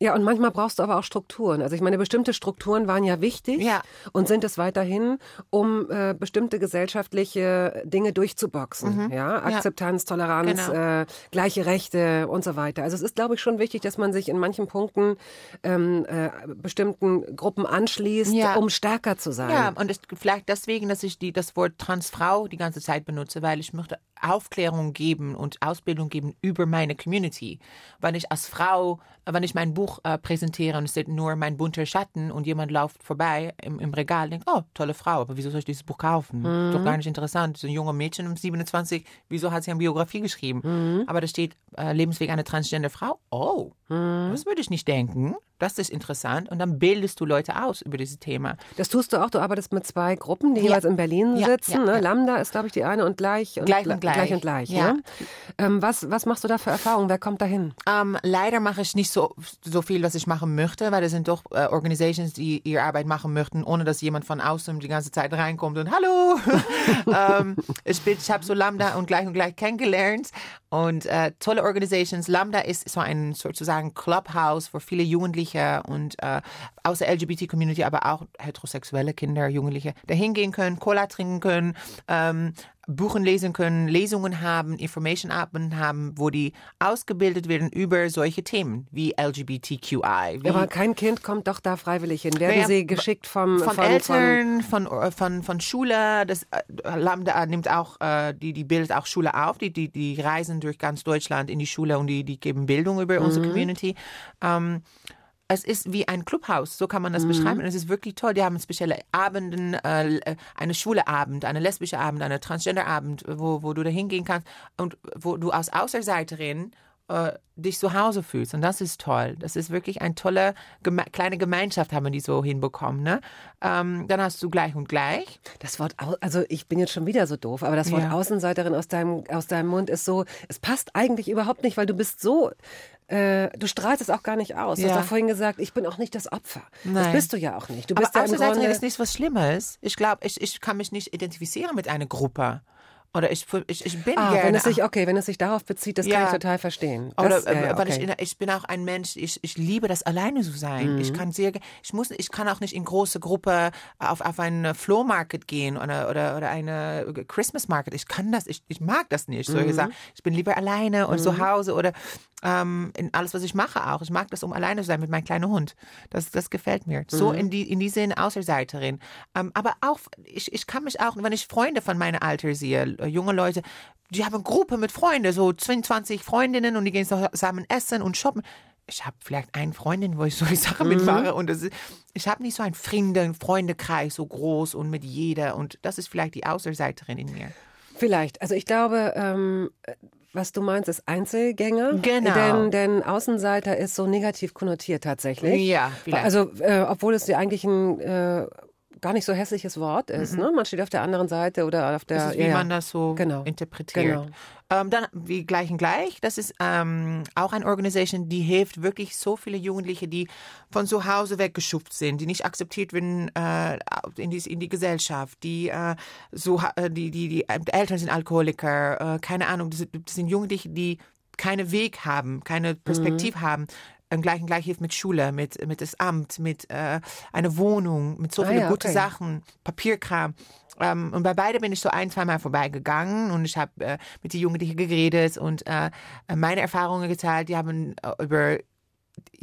Speaker 2: Ja, und manchmal brauchst du aber auch Strukturen. Also ich meine, bestimmte Strukturen waren ja wichtig
Speaker 4: Ja.
Speaker 2: und sind es weiterhin, um äh, bestimmte gesellschaftliche Dinge durchzuboxen. Ja, Akzeptanz, Toleranz,
Speaker 4: Mhm. Genau.
Speaker 2: äh, gleiche Rechte und so weiter. Also es ist, glaube ich, schon wichtig, dass man sich in manchen Punkten ähm, äh, bestimmten Gruppen anschließt,
Speaker 4: Ja.
Speaker 2: um stärker zu sein.
Speaker 4: Ja, und es, vielleicht deswegen, dass ich die, das Wort Transfrau die ganze Zeit benutze, weil ich möchte Aufklärung geben und Ausbildung geben über meine Community. Wenn ich als Frau, wenn ich mein Buch äh, präsentiere und es steht nur mein bunter Schatten und jemand läuft vorbei im, im Regal, denkt, oh, tolle Frau, aber wieso soll ich dieses Buch kaufen? Ist doch gar nicht interessant. So ein junger Mädchen um 27, wieso hat sie eine Biografie geschrieben? Aber da steht äh, Lebensweg einer transgender Frau. Oh, das würde ich nicht denken. Das ist interessant. Und dann bildest du Leute aus über dieses Thema.
Speaker 2: Das tust du auch. Du arbeitest mit zwei Gruppen, die
Speaker 4: Ja.
Speaker 2: jeweils in Berlin
Speaker 4: Ja,
Speaker 2: sitzen.
Speaker 4: ja,
Speaker 2: ne? Lambda ist, glaube ich, die eine und gleich und
Speaker 4: Gleich und
Speaker 2: gleich.
Speaker 4: gleich.
Speaker 2: und gleich ne? ähm, was, was machst du da für Erfahrungen? Wer kommt da hin?
Speaker 4: Ähm, leider mache ich nicht so, so viel, was ich machen möchte, weil es sind doch äh, Organisations, die ihre Arbeit machen möchten, ohne dass jemand von außen die ganze Zeit reinkommt und Hallo. ähm, ich bin- ich habe so Lambda und gleich und gleich kennengelernt und äh, tolle Organisations. Lambda ist so ein sozusagen Clubhouse für viele Jugendliche und äh, aus der LGBT-Community, aber auch heterosexuelle Kinder, Jugendliche, da hingehen können, Cola trinken können, ähm, Buchen lesen können, Lesungen haben, Information-Abend haben, wo die ausgebildet werden über solche Themen wie LGBTQI. Wie
Speaker 2: Aber kein Kind kommt doch da freiwillig hin. Werden
Speaker 4: Naja,
Speaker 2: sie geschickt vom,
Speaker 4: von, Eltern, von, von, von Schule, das äh, Lambda nimmt auch, äh, die, die bildet auch Schule auf, die, die, die reisen durch ganz Deutschland in die Schule und die, die geben Bildung über unsere Community. Ähm, es ist wie ein Clubhaus, so kann man das beschreiben. Und es ist wirklich toll. Die haben spezielle Abenden, äh, eine schwule Abend, eine lesbische Abend, eine transgender Abend, wo, wo du da hingehen kannst und wo du als Außerseiterin äh, dich zu Hause fühlst. Und das ist toll. Das ist wirklich eine tolle geme kleine Gemeinschaft, haben wir die so hinbekommen. Ne? Ähm, dann hast du gleich und gleich.
Speaker 2: Das Wort, also ich bin jetzt schon wieder so doof, aber das Wort
Speaker 4: Ja.
Speaker 2: Außenseiterin aus deinem, aus deinem Mund ist so, es passt eigentlich überhaupt nicht, weil du bist so, äh, du strahlst es auch gar nicht aus. Du
Speaker 4: Ja.
Speaker 2: hast auch vorhin gesagt, ich bin auch nicht das Opfer. Das
Speaker 4: Nein.
Speaker 2: bist du ja auch nicht. Du
Speaker 4: Aber
Speaker 2: bist ja im Grunde,
Speaker 4: ist nichts was Schlimmes. Ich glaube, ich, ich kann mich nicht identifizieren mit einer Gruppe. Oder ich, ich, ich bin
Speaker 2: ah,
Speaker 4: gerne.
Speaker 2: wenn es sich, okay, wenn es sich darauf bezieht, das kann
Speaker 4: Ja.
Speaker 2: ich total verstehen.
Speaker 4: Oder
Speaker 2: Das, ja,
Speaker 4: äh,
Speaker 2: ja,
Speaker 4: weil ich,
Speaker 2: okay.
Speaker 4: in, ich bin auch ein Mensch, ich, ich liebe das alleine zu sein. Ich kann sehr, ich muss, ich kann auch nicht in große Gruppe auf, auf einen Flohmarket gehen oder, oder, oder eine Christmas Market. Ich kann das, ich, ich mag das nicht. So gesagt, ich bin lieber alleine und zu Hause oder ähm, in alles, was ich mache auch. Ich mag das, um alleine zu sein mit meinem kleinen Hund. Das, das gefällt mir. So in die, in die Sinne Außerseiterin. Ähm, aber auch, ich, ich kann mich auch, wenn ich Freunde von meinem Alter sehe, junge Leute, die haben eine Gruppe mit Freunden, so 22 Freundinnen und die gehen zusammen essen und shoppen. Ich habe vielleicht eine Freundin, wo ich solche Sachen mitmache und das ist, ich habe nicht so einen Freunde, Freundekreis so groß und mit jeder und das ist vielleicht die Außerseiterin in mir.
Speaker 2: Vielleicht. Also ich glaube, ähm, was du meinst, ist Einzelgänger.
Speaker 4: Genau.
Speaker 2: Denn, denn Außenseiter ist so negativ konnotiert tatsächlich.
Speaker 4: Ja, vielleicht.
Speaker 2: Also, äh, obwohl es ja eigentlich ein äh, gar nicht so hässliches Wort ist. Ne? Man steht auf der anderen Seite oder auf der.
Speaker 4: Mhm. Das ist, wie
Speaker 2: ja,
Speaker 4: man das so
Speaker 2: Genau.
Speaker 4: interpretiert.
Speaker 2: Genau.
Speaker 4: Ähm, dann wie gleich und gleich. Das ist ähm, auch eine Organisation, die hilft wirklich so viele Jugendliche, die von zu Hause weggeschupft sind, die nicht akzeptiert werden äh, in, die, in die Gesellschaft, die äh, so äh, die, die, die Eltern sind Alkoholiker, äh, keine Ahnung, das sind, das sind Jugendliche, die keinen Weg haben, keine Perspektive haben. Ähm, gleich, gleich hilft mit Schule, mit, mit das Amt, mit äh, einer Wohnung, mit so
Speaker 2: Ah
Speaker 4: viele
Speaker 2: ja,
Speaker 4: gute
Speaker 2: okay.
Speaker 4: Sachen, Papierkram. Ähm, und bei beide bin ich so ein, zweimal vorbeigegangen und ich habe äh, mit den Jugendlichen geredet und äh, meine Erfahrungen geteilt. Die haben äh, über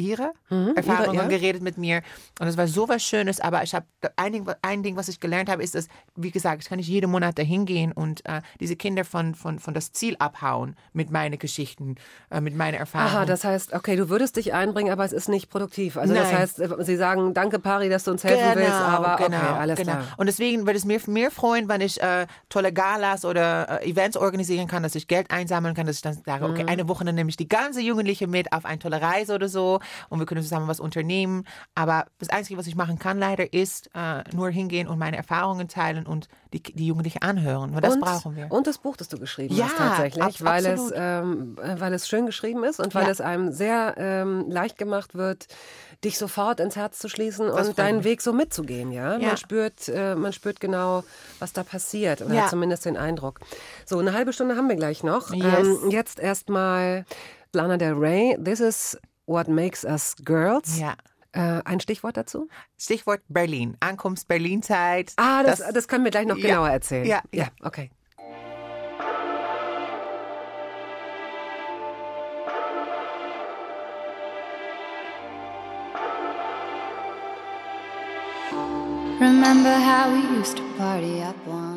Speaker 4: ihre Erfahrungen
Speaker 2: Mhm, ja.
Speaker 4: geredet mit mir und es war so was Schönes, aber ich habe ein Ding, ein Ding, was ich gelernt habe, ist, dass, wie gesagt, ich kann nicht jeden Monat dahin gehen und äh, diese Kinder von, von, von das Ziel abhauen mit meinen Geschichten, äh, mit meinen Erfahrungen.
Speaker 2: Aha, das heißt, okay, du würdest dich einbringen, aber es ist nicht produktiv. Also das
Speaker 4: Nein.
Speaker 2: heißt, äh, sie sagen, danke Pari, dass du uns helfen willst, aber okay, alles
Speaker 4: genau.
Speaker 2: klar.
Speaker 4: Und deswegen würde es mir mehr freuen, wenn ich äh, tolle Galas oder äh, Events organisieren kann, dass ich Geld einsammeln kann, dass ich dann sage,
Speaker 2: Mhm.
Speaker 4: okay, eine Woche dann nehme ich die ganze Jugendliche mit auf eine tolle Reise oder so und wir können zusammen was unternehmen. Aber das Einzige, was ich machen kann, leider, ist äh, nur hingehen und meine Erfahrungen teilen und die, die Jugendlichen anhören. Weil das
Speaker 2: und,
Speaker 4: brauchen wir.
Speaker 2: Und das Buch, das du geschrieben
Speaker 4: Ja,
Speaker 2: hast tatsächlich,
Speaker 4: ab-
Speaker 2: weil, es, ähm, äh, weil es schön geschrieben ist und weil
Speaker 4: Ja.
Speaker 2: es einem sehr ähm, leicht gemacht wird, dich sofort ins Herz zu schließen
Speaker 4: Das
Speaker 2: und deinen
Speaker 4: mich.
Speaker 2: Weg so mitzugehen. Ja?
Speaker 4: Ja.
Speaker 2: Man, spürt, äh, man spürt genau, was da passiert oder hat zumindest den Eindruck. So, eine halbe Stunde haben wir gleich noch.
Speaker 4: Yes.
Speaker 2: Ähm, jetzt erstmal Lana Del Rey, This is what makes us girls.
Speaker 4: Ja.
Speaker 2: Äh, ein Stichwort dazu?
Speaker 4: Stichwort Berlin. Ankunft Berlin-Zeit.
Speaker 2: Ah, das, das, können wir gleich noch
Speaker 4: Ja.
Speaker 2: genauer erzählen.
Speaker 4: Ja,
Speaker 2: ja,
Speaker 4: ja.
Speaker 2: okay.
Speaker 5: Remember how we used to party up night.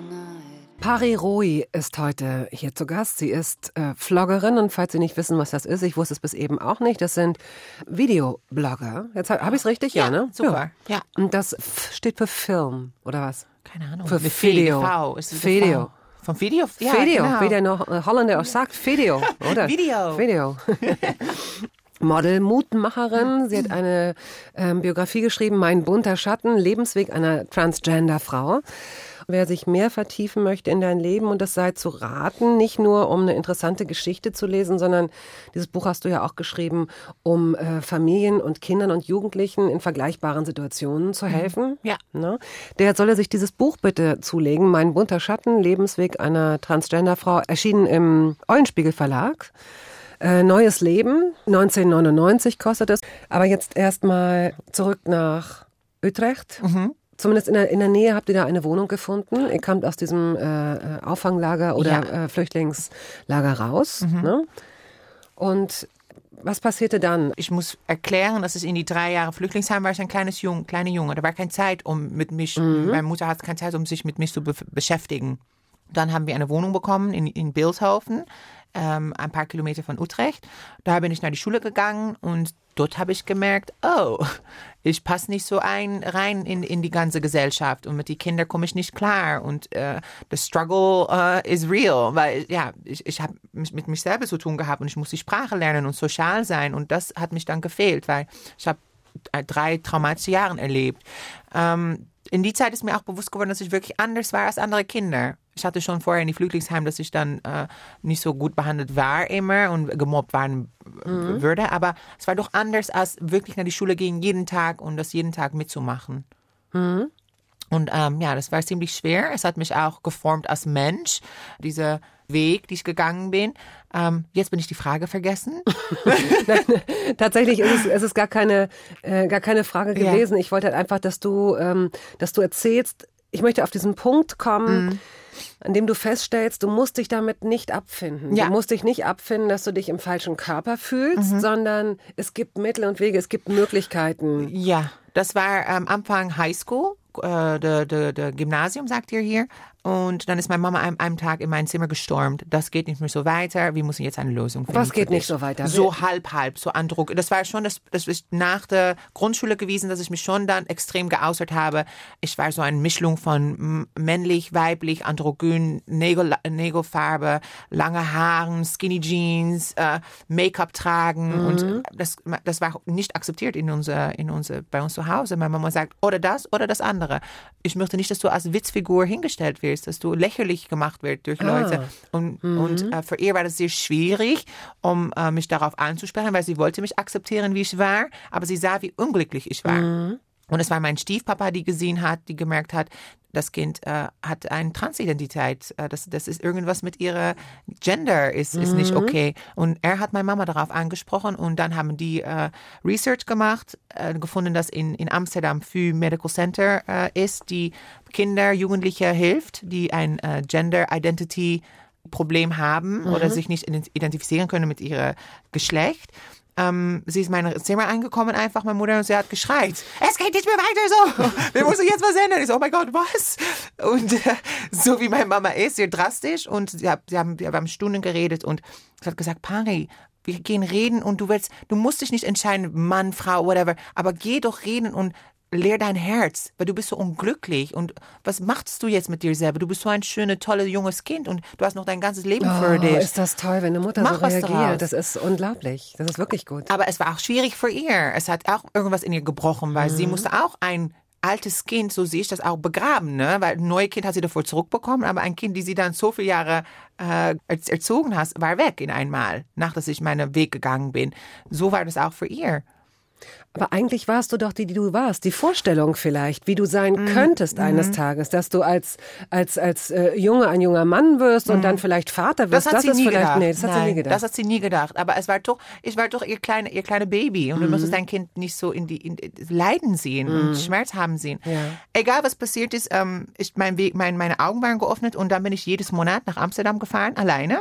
Speaker 2: Pari Roi ist heute hier zu Gast. Sie ist äh, Vloggerin und falls Sie nicht wissen, was das ist, ich wusste es bis eben auch nicht, das sind Videoblogger. Jetzt habe hab ich es richtig, ja, ne?
Speaker 4: super. Ja.
Speaker 2: Und das F steht für Film oder was?
Speaker 4: Keine Ahnung.
Speaker 2: Für Video.
Speaker 4: V. Ist
Speaker 2: Video.
Speaker 4: Vom Video? Ja,
Speaker 2: Video,
Speaker 4: genau.
Speaker 2: wie der noch äh, Holländer auch sagt, Video, oder?
Speaker 4: Video.
Speaker 2: Video. Model, Mutmacherin. Sie hat eine ähm, Biografie geschrieben, Mein bunter Schatten, Lebensweg einer Transgender-Frau. Wer sich mehr vertiefen möchte in dein Leben und das sei zu raten, nicht nur um eine interessante Geschichte zu lesen, sondern dieses Buch hast du ja auch geschrieben, um äh, Familien und Kindern und Jugendlichen in vergleichbaren Situationen zu helfen.
Speaker 4: Ja.
Speaker 2: Ne? Der solle sich dieses Buch bitte zulegen, Mein bunter Schatten, Lebensweg einer Transgenderfrau, erschienen im Eulenspiegel Verlag. Äh, Neues Leben, 1999 kostet es. Aber jetzt erstmal zurück nach Utrecht. Zumindest in der, in der Nähe habt ihr da eine Wohnung gefunden. Ihr kamt aus diesem äh, äh, Auffanglager oder
Speaker 4: Ja.
Speaker 2: äh, Flüchtlingslager raus. Ne? Und was passierte dann?
Speaker 4: Ich muss erklären, dass es in die drei Jahre Flüchtlingsheim war ich ein kleines Jung, kleiner Junge. Da war keine Zeit, um mit mich, meine Mutter hat keine Zeit, um sich mit mir zu be beschäftigen. Dann haben wir eine Wohnung bekommen in, in Bildhofen, ähm, ein paar Kilometer von Utrecht. Da bin ich nach die Schule gegangen und dort habe ich gemerkt, oh, ich passe nicht so ein rein in, in die ganze Gesellschaft und mit den Kindern komme ich nicht klar und äh, the struggle uh, is real, weil ja, ich, ich habe mich mit mich selber zu tun gehabt und ich muss die Sprache lernen und sozial sein und das hat mich dann gefehlt, weil ich habe drei traumatische Jahre erlebt. Ähm, in die Zeit ist mir auch bewusst geworden, dass ich wirklich anders war als andere Kinder. Ich hatte schon vorher in die Flüchtlingsheim, dass ich dann äh, nicht so gut behandelt war immer und gemobbt werden
Speaker 2: Mhm.
Speaker 4: würde. Aber es war doch anders, als wirklich nach die Schule gehen jeden Tag und das jeden Tag mitzumachen.
Speaker 2: Mhm.
Speaker 4: Und ähm, ja, das war ziemlich schwer. Es hat mich auch geformt als Mensch, dieser Weg, die ich gegangen bin. Ähm, jetzt bin ich die Frage vergessen.
Speaker 2: Tatsächlich ist es, es ist gar keine, äh, gar keine Frage
Speaker 4: Ja.
Speaker 2: gewesen. Ich wollte halt einfach, dass du, ähm, dass du erzählst, ich möchte auf diesen Punkt kommen,
Speaker 4: Mhm.
Speaker 2: An dem du feststellst, du musst dich damit nicht abfinden.
Speaker 4: Ja.
Speaker 2: Du musst dich nicht abfinden, dass du dich im falschen Körper fühlst,
Speaker 4: Mhm.
Speaker 2: sondern es gibt Mittel und Wege, es gibt Möglichkeiten.
Speaker 4: Ja, das war am Anfang Highschool, äh, der, der, der Gymnasium, sagt ihr hier. Und dann ist meine Mama an einem Tag in mein Zimmer gestormt. Das geht nicht mehr so weiter. Wir müssen jetzt eine Lösung finden.
Speaker 2: Was geht nicht so weiter?
Speaker 4: So halb, halb, so Andruck. Das war schon, das, das ist nach der Grundschule gewesen, dass ich mich schon dann extrem geäußert habe. Ich war so eine Mischung von männlich, weiblich, androgyn, Nägel, Nägelfarbe, lange Haaren, Skinny Jeans, äh, Make-up tragen. Und das, das war nicht akzeptiert in unser, in unser, bei uns zu Hause. Meine Mama sagt, oder das oder das andere. Ich möchte nicht, dass du als Witzfigur hingestellt wirst, dass du lächerlich gemacht wirst durch Leute. Und, und äh, für ihr war das sehr schwierig, um äh, mich darauf anzusprechen, weil sie wollte mich akzeptieren, wie ich war, aber sie sah, wie unglücklich ich war. Und es war mein Stiefpapa, die gesehen hat, die gemerkt hat, das Kind äh, hat eine Transidentität. Äh, das, das ist irgendwas mit ihrer Gender ist, ist nicht okay. Und er hat meine Mama darauf angesprochen und dann haben die äh, Research gemacht, äh, gefunden, dass in, in Amsterdam für Medical Center äh, ist, die Kinder, Jugendliche hilft, die ein äh, Gender Identity Problem haben oder sich nicht ident- identifizieren können mit ihrem Geschlecht. Ähm, sie ist in mein Zimmer angekommen, einfach meine Mutter, und sie hat geschreit. Es geht nicht mehr weiter so. Wir müssen jetzt was ändern. Ich so, oh mein Gott, was? Und äh, so wie meine Mama ist, sehr drastisch. Und sie, hat, sie haben, wir haben Stunden geredet und sie hat gesagt, Pari, wir gehen reden und du willst, du musst dich nicht entscheiden, Mann, Frau, whatever, aber geh doch reden und leer dein Herz, weil du bist so unglücklich und was machst du jetzt mit dir selber? Du bist so ein schönes, tolles, junges Kind und du hast noch dein ganzes Leben für
Speaker 2: Oh,
Speaker 4: dich.
Speaker 2: ist das toll, wenn eine Mutter
Speaker 4: Mach
Speaker 2: so
Speaker 4: was
Speaker 2: reagiert.
Speaker 4: daraus.
Speaker 2: Das ist unglaublich. Das ist wirklich gut.
Speaker 4: Aber es war auch schwierig für ihr. Es hat auch irgendwas in ihr gebrochen, weil sie musste auch ein altes Kind, so sehe ich das auch, begraben, ne? Weil ein neues Kind hat sie davor zurückbekommen, aber ein Kind, die sie dann so viele Jahre äh, erz- erzogen hat, war weg in einmal, nach dass ich meinen Weg gegangen bin. So war das auch für ihr.
Speaker 2: Aber eigentlich warst du doch die, die du warst. Die Vorstellung vielleicht, wie du sein
Speaker 4: Mhm.
Speaker 2: könntest eines Tages, dass du als, als, als äh, Junge ein junger Mann wirst und dann vielleicht Vater
Speaker 4: Mhm. Das
Speaker 2: wirst.
Speaker 4: hat sie
Speaker 2: ist
Speaker 4: nie
Speaker 2: vielleicht,
Speaker 4: gedacht.
Speaker 2: nee, das hat
Speaker 4: Nein,
Speaker 2: sie nie gedacht.
Speaker 4: Das hat sie nie gedacht. Aber es war doch, ich war doch ihr kleine, ihr kleine Baby und du
Speaker 2: Mhm.
Speaker 4: musstest dein Kind nicht so in die in, Leiden sehen und Schmerz haben sehen. Egal was passiert ist, ähm, ist mein Weg, mein, meine Augen waren geöffnet und dann bin ich jedes Monat nach Amsterdam gefahren, alleine.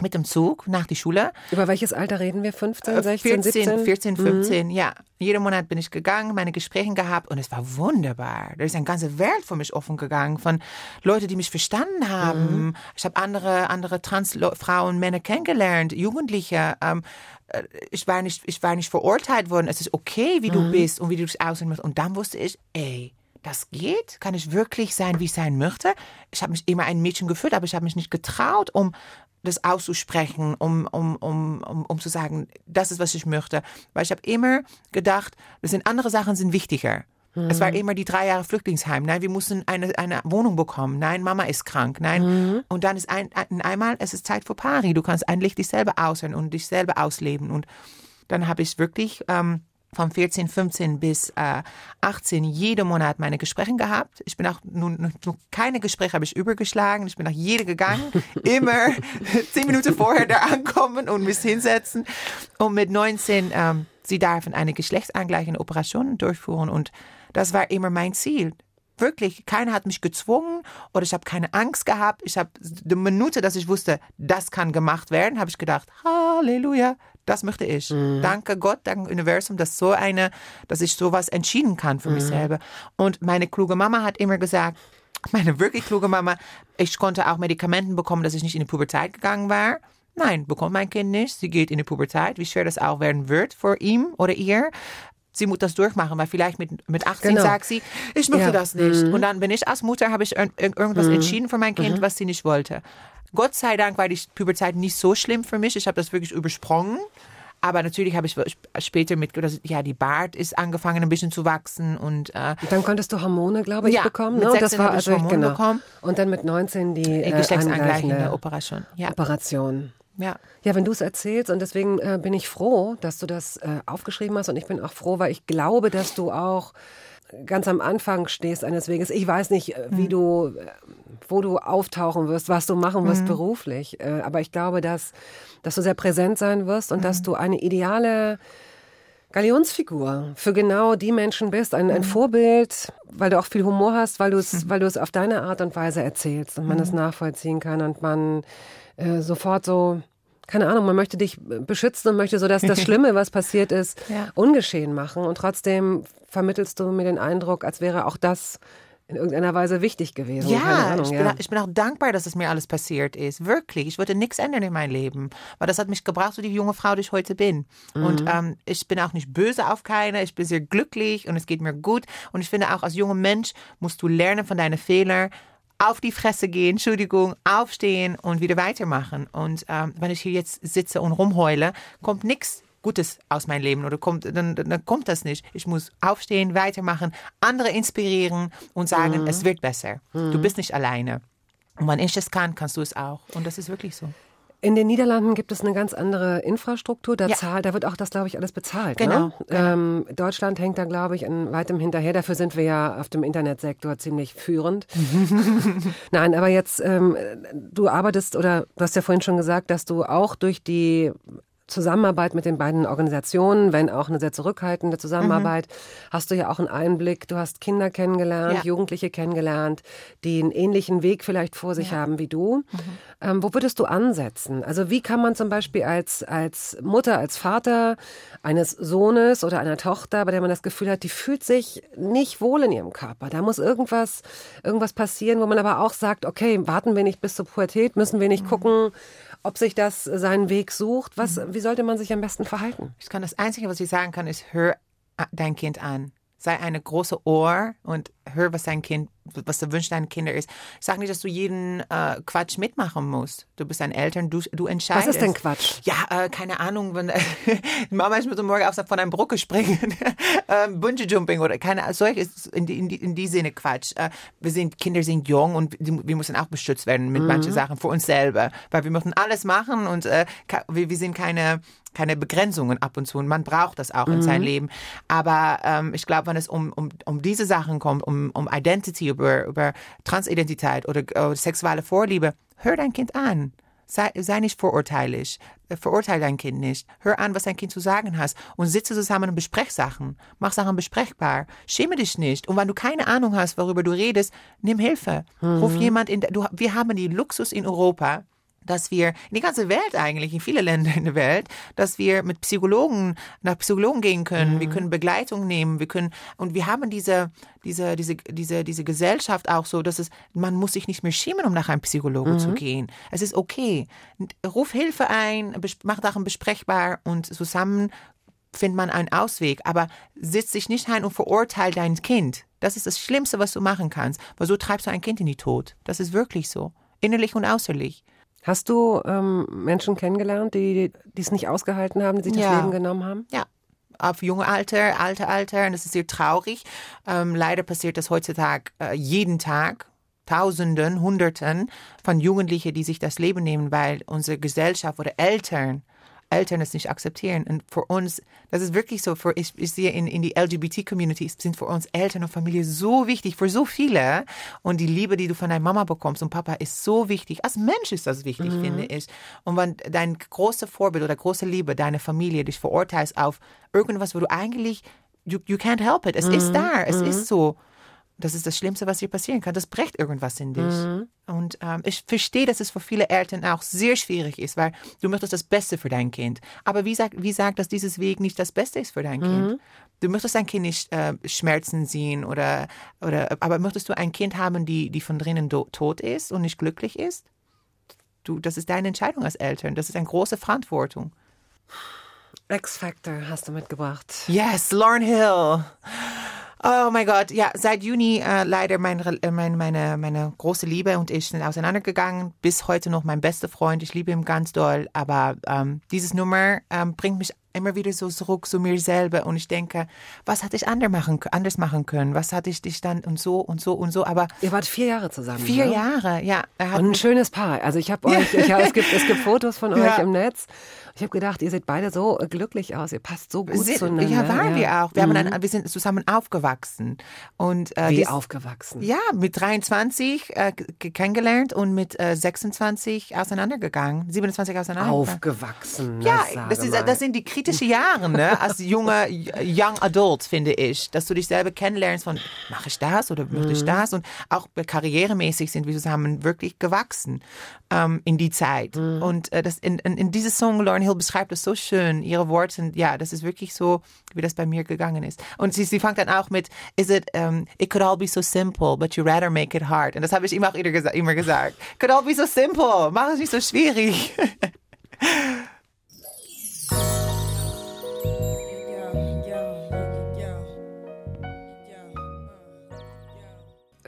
Speaker 4: Mit dem Zug nach die Schule.
Speaker 2: Über welches Alter reden wir? 15, 16,
Speaker 4: 14,
Speaker 2: 17?
Speaker 4: 14, 15, ja. Jeden Monat bin ich gegangen, meine Gespräche gehabt und es war wunderbar. Da ist eine ganze Welt für mich offen gegangen von Leuten, die mich verstanden haben. Ich habe andere, andere Transfrauen, Männer kennengelernt, Jugendliche. Ähm, äh, ich war nicht, ich war nicht verurteilt worden. Es ist okay, wie du bist und wie du dich aussehen musst. Und dann wusste ich, ey, das geht? Kann ich wirklich sein, wie ich sein möchte? Ich habe mich immer ein Mädchen gefühlt, aber ich habe mich nicht getraut, um das auszusprechen, um, um, um, um, um zu sagen, das ist, was ich möchte. Weil ich habe immer gedacht, das sind andere Sachen sind wichtiger. Es war immer die drei Jahre Flüchtlingsheim. Nein, wir mussten eine, eine Wohnung bekommen. Nein, Mama ist krank. Nein. Und dann ist ein, ein, einmal, es ist Zeit für Pari. Du kannst eigentlich dich selber aushören und dich selber ausleben. Und dann habe ich wirklich ähm, von 14, 15 bis äh, 18 jeden Monat meine Gespräche gehabt. Ich bin auch nun, nun keine Gespräche habe ich übergeschlagen. Ich bin nach jede gegangen, immer zehn Minuten vorher da ankommen und mich hinsetzen. Und mit 19 ähm, sie dürfen eine geschlechtsangleichende Operation durchführen und das war immer mein Ziel. Wirklich, keiner hat mich gezwungen oder ich habe keine Angst gehabt. Ich habe die Minute, dass ich wusste, das kann gemacht werden, habe ich gedacht, Halleluja, das möchte ich. Danke Gott, danke Universum, dass so eine, dass ich sowas entschieden kann für mich selber. Und meine kluge Mama hat immer gesagt, meine wirklich kluge Mama, ich konnte auch Medikamenten bekommen, dass ich nicht in die Pubertät gegangen war. Nein, bekommt mein Kind nicht. Sie geht in die Pubertät, wie schwer das auch werden wird für ihm oder ihr. Sie muss das durchmachen, weil vielleicht mit, mit 18
Speaker 2: Genau.
Speaker 4: sagt sie, ich möchte
Speaker 2: Ja.
Speaker 4: das nicht. Und dann bin ich als Mutter, habe ich ir- ir- irgendwas entschieden für mein Kind, was sie nicht wollte. Gott sei Dank war die Pubertät nicht so schlimm für mich. Ich habe das wirklich übersprungen. Aber natürlich habe ich später mit, ja, die Bart ist angefangen ein bisschen zu wachsen und äh,
Speaker 2: Dann konntest du Hormone, glaube ich,
Speaker 4: Ja,
Speaker 2: bekommen.
Speaker 4: mit
Speaker 2: Ne? Und das
Speaker 4: 16
Speaker 2: war also
Speaker 4: Hormone
Speaker 2: genau.
Speaker 4: bekommen.
Speaker 2: Und dann mit 19 die
Speaker 4: äh,
Speaker 2: äh,
Speaker 4: geschlechtsangleichende
Speaker 2: angleichende
Speaker 4: Operation. Ja,
Speaker 2: Operation.
Speaker 4: ja.
Speaker 2: Ja, wenn du es erzählst und deswegen äh, bin ich froh, dass du das äh, aufgeschrieben hast und ich bin auch froh, weil ich glaube, dass du auch ganz am Anfang stehst eines Weges. Ich weiß nicht, äh, wie du, äh, wo du auftauchen wirst, was du machen wirst beruflich, äh, aber ich glaube, dass, dass du sehr präsent sein wirst und dass du eine ideale Galionsfigur für genau die Menschen bist, ein, ein Vorbild, weil du auch viel Humor hast, weil du es, weil du es auf deine Art und Weise erzählst und man es nachvollziehen kann und man äh, sofort so, keine Ahnung, man möchte dich beschützen und möchte so, dass das Schlimme, was passiert ist,
Speaker 4: Ja.
Speaker 2: ungeschehen machen und trotzdem vermittelst du mir den Eindruck, als wäre auch das in irgendeiner Weise wichtig gewesen.
Speaker 4: Ja,
Speaker 2: Ahnung,
Speaker 4: ich, bin, auch- ich bin auch dankbar, dass es mir alles passiert ist. Wirklich. Ich wollte nichts ändern in meinem Leben. Weil das hat mich gebracht zu die junge Frau, die ich heute bin. Und
Speaker 2: Mhm.
Speaker 4: ähm, ich bin auch nicht böse auf keiner. Ich bin sehr glücklich und es geht mir gut. Und ich finde auch als junger Mensch musst du lernen von deinen Fehlern. Auf die Fresse gehen, Entschuldigung, aufstehen und wieder weitermachen. Und ähm, wenn ich hier jetzt sitze und rumheule, kommt nichts Gutes aus meinem Leben oder kommt, dann, dann kommt das nicht. Ich muss aufstehen, weitermachen, andere inspirieren und sagen,
Speaker 2: Mhm.
Speaker 4: es wird besser. Du bist nicht alleine. Und wenn ich es kann, kannst du es auch. Und das ist wirklich so.
Speaker 2: In den Niederlanden gibt es eine ganz andere Infrastruktur. Da,
Speaker 4: Ja.
Speaker 2: zahl, da wird auch das, glaube ich, alles bezahlt.
Speaker 4: Genau,
Speaker 2: Ne? Ähm, Deutschland hängt da, glaube ich, in weitem hinterher. Dafür sind wir ja auf dem Internetsektor ziemlich führend. Nein, aber jetzt, ähm, du arbeitest oder du hast ja vorhin schon gesagt, dass du auch durch die Zusammenarbeit mit den beiden Organisationen, wenn auch eine sehr zurückhaltende Zusammenarbeit, hast du ja auch einen Einblick. Du hast Kinder kennengelernt,
Speaker 4: Ja.
Speaker 2: Jugendliche kennengelernt, die einen ähnlichen Weg vielleicht vor sich haben wie du. Ähm, wo würdest du ansetzen? Also wie kann man zum Beispiel als, als Mutter, als Vater eines Sohnes oder einer Tochter, bei der man das Gefühl hat, die fühlt sich nicht wohl in ihrem Körper. Da muss irgendwas, irgendwas passieren, wo man aber auch sagt, okay, warten wir nicht bis zur Pubertät, müssen wir nicht gucken, ob sich das seinen Weg sucht. Was, wie sollte man sich am besten verhalten?
Speaker 4: Ich kann das Einzige, was ich sagen kann, ist, hör dein Kind an. Sei eine große Ohr und hör, was dein Kind, was der Wunsch deiner Kinder ist. Sag nicht, dass du jeden äh, Quatsch mitmachen musst. Du bist ein Eltern, du, du
Speaker 2: Was
Speaker 4: entscheidest.
Speaker 2: ist denn Quatsch?
Speaker 4: Ja, äh, keine Ahnung, wenn Mama ich muss morgen auf von einer Brücke springen, ähm, Bungee Jumping oder keine Ahnung, solches in in in die Sinne Quatsch. Äh, wir sind Kinder sind jung und die, wir müssen auch beschützt werden mit manchen Sachen für uns selber, weil wir müssen alles machen und äh, wir, wir sind keine keine Begrenzungen ab und zu und man braucht das auch in sein Leben. Aber ähm, ich glaube, wenn es um, um, um diese Sachen kommt, um, um Identity, über, über Transidentität oder äh, sexuelle Vorliebe, hör dein Kind an. Sei, sei nicht vorurteilig. Verurteile dein Kind nicht. Hör an, was dein Kind zu sagen hat. Und sitze zusammen und besprech Sachen. Mach Sachen besprechbar. Schäme dich nicht. Und wenn du keine Ahnung hast, worüber du redest, nimm Hilfe. Ruf jemand in. Du, wir haben die Luxus in Europa, dass wir in die ganze Welt eigentlich, in viele Länder in der Welt, dass wir mit Psychologen nach Psychologen gehen können, wir können Begleitung nehmen, wir können und wir haben diese diese diese diese diese Gesellschaft auch so, dass es man muss sich nicht mehr schämen, um nach einem Psychologen zu gehen. Es ist okay. Ruf Hilfe ein, mach Sachen besprechbar und zusammen findet man einen Ausweg, aber sitz dich nicht ein und verurteil dein Kind. Das ist das Schlimmste, was du machen kannst, weil so treibst du ein Kind in die Tod. Das ist wirklich so, innerlich und äußerlich.
Speaker 2: Hast du ähm, Menschen kennengelernt, die es nicht ausgehalten haben, die sich das
Speaker 4: Ja.
Speaker 2: Leben genommen haben?
Speaker 4: Ja, auf junge Alter, alte Alter, und das ist sehr traurig. Ähm, leider passiert das heutzutage äh, jeden Tag. Tausenden, Hunderten von Jugendlichen, die sich das Leben nehmen, weil unsere Gesellschaft oder Eltern, Eltern es nicht akzeptieren. Und für uns, das ist wirklich so, für, ich, ich sehe in, in die LGBT-Community, sind für uns Eltern und Familie so wichtig, für so viele. Und die Liebe, die du von deiner Mama bekommst und Papa, ist so wichtig. Als Mensch ist das wichtig, finde ich. Und wenn dein großes Vorbild oder große Liebe, deine Familie, dich verurteilst auf irgendwas, wo du eigentlich, you, you can't help it. Es ist da, es ist so. Das ist das Schlimmste, was dir passieren kann. Das brecht irgendwas in dich. Und ähm, ich verstehe, dass es für viele Eltern auch sehr schwierig ist, weil du möchtest das Beste für dein Kind. Aber wie sagt, wie sagt, dass dieses Weg nicht das Beste ist für dein Kind? Du möchtest dein Kind nicht äh, Schmerzen sehen oder, oder, aber möchtest du ein Kind haben, die, die von drinnen tot ist und nicht glücklich ist? Du, das ist deine Entscheidung als Eltern. Das ist eine große Verantwortung.
Speaker 2: X-Factor hast du mitgebracht.
Speaker 4: Yes, Lauren Hill. Oh mein Gott, ja, seit Juni äh, leider mein, Re- äh, mein, meine, meine große Liebe und ich sind auseinandergegangen. Bis heute noch mein bester Freund. Ich liebe ihn ganz doll. Aber ähm, dieses Nummer ähm, bringt mich immer wieder so zurück zu mir selber. Und ich denke, was hatte ich anders machen, anders machen können? Was hatte ich dich dann und so und so und so? Aber
Speaker 2: Ihr wart vier Jahre zusammen.
Speaker 4: vier
Speaker 2: ne?
Speaker 4: Jahre, ja.
Speaker 2: Und ein schönes Paar. Also ich habe euch, ich, ja, es, gibt, es gibt Fotos von euch
Speaker 4: Ja.
Speaker 2: im Netz. Ich habe gedacht, ihr seht beide so glücklich aus. Ihr passt so gut
Speaker 4: sind,
Speaker 2: zueinander.
Speaker 4: ja, waren wir auch. Wir, haben
Speaker 2: Mhm.
Speaker 4: dann, wir sind zusammen aufgewachsen. Und, äh,
Speaker 2: Wie
Speaker 4: dies-
Speaker 2: aufgewachsen.
Speaker 4: Ja, mit 23 äh, kennengelernt und mit äh, 26 auseinandergegangen. 27 auseinandergegangen.
Speaker 2: Aufgewachsen.
Speaker 4: Ja, das, ist, das sind die kritischen Jahre, ne? Als junger Young Adult, finde ich. Dass du dich selber kennenlernst von, mache ich das oder möchte
Speaker 2: Mhm.
Speaker 4: ich das? Und auch karrieremäßig sind wir zusammen wirklich gewachsen ähm, in die Zeit.
Speaker 2: Mhm.
Speaker 4: Und äh, das, in, in, in dieses Song, Lauren Hill beschreibt das so schön. Ihre Worte sind, ja, das ist wirklich so, wie das bei mir gegangen ist. Und sie, sie fängt dann auch mit, is it, um, it could all be so simple, but you rather make it hard. Und das habe ich immer auch immer gesa- immer gesagt. Could all be so simple. Mach es nicht so schwierig.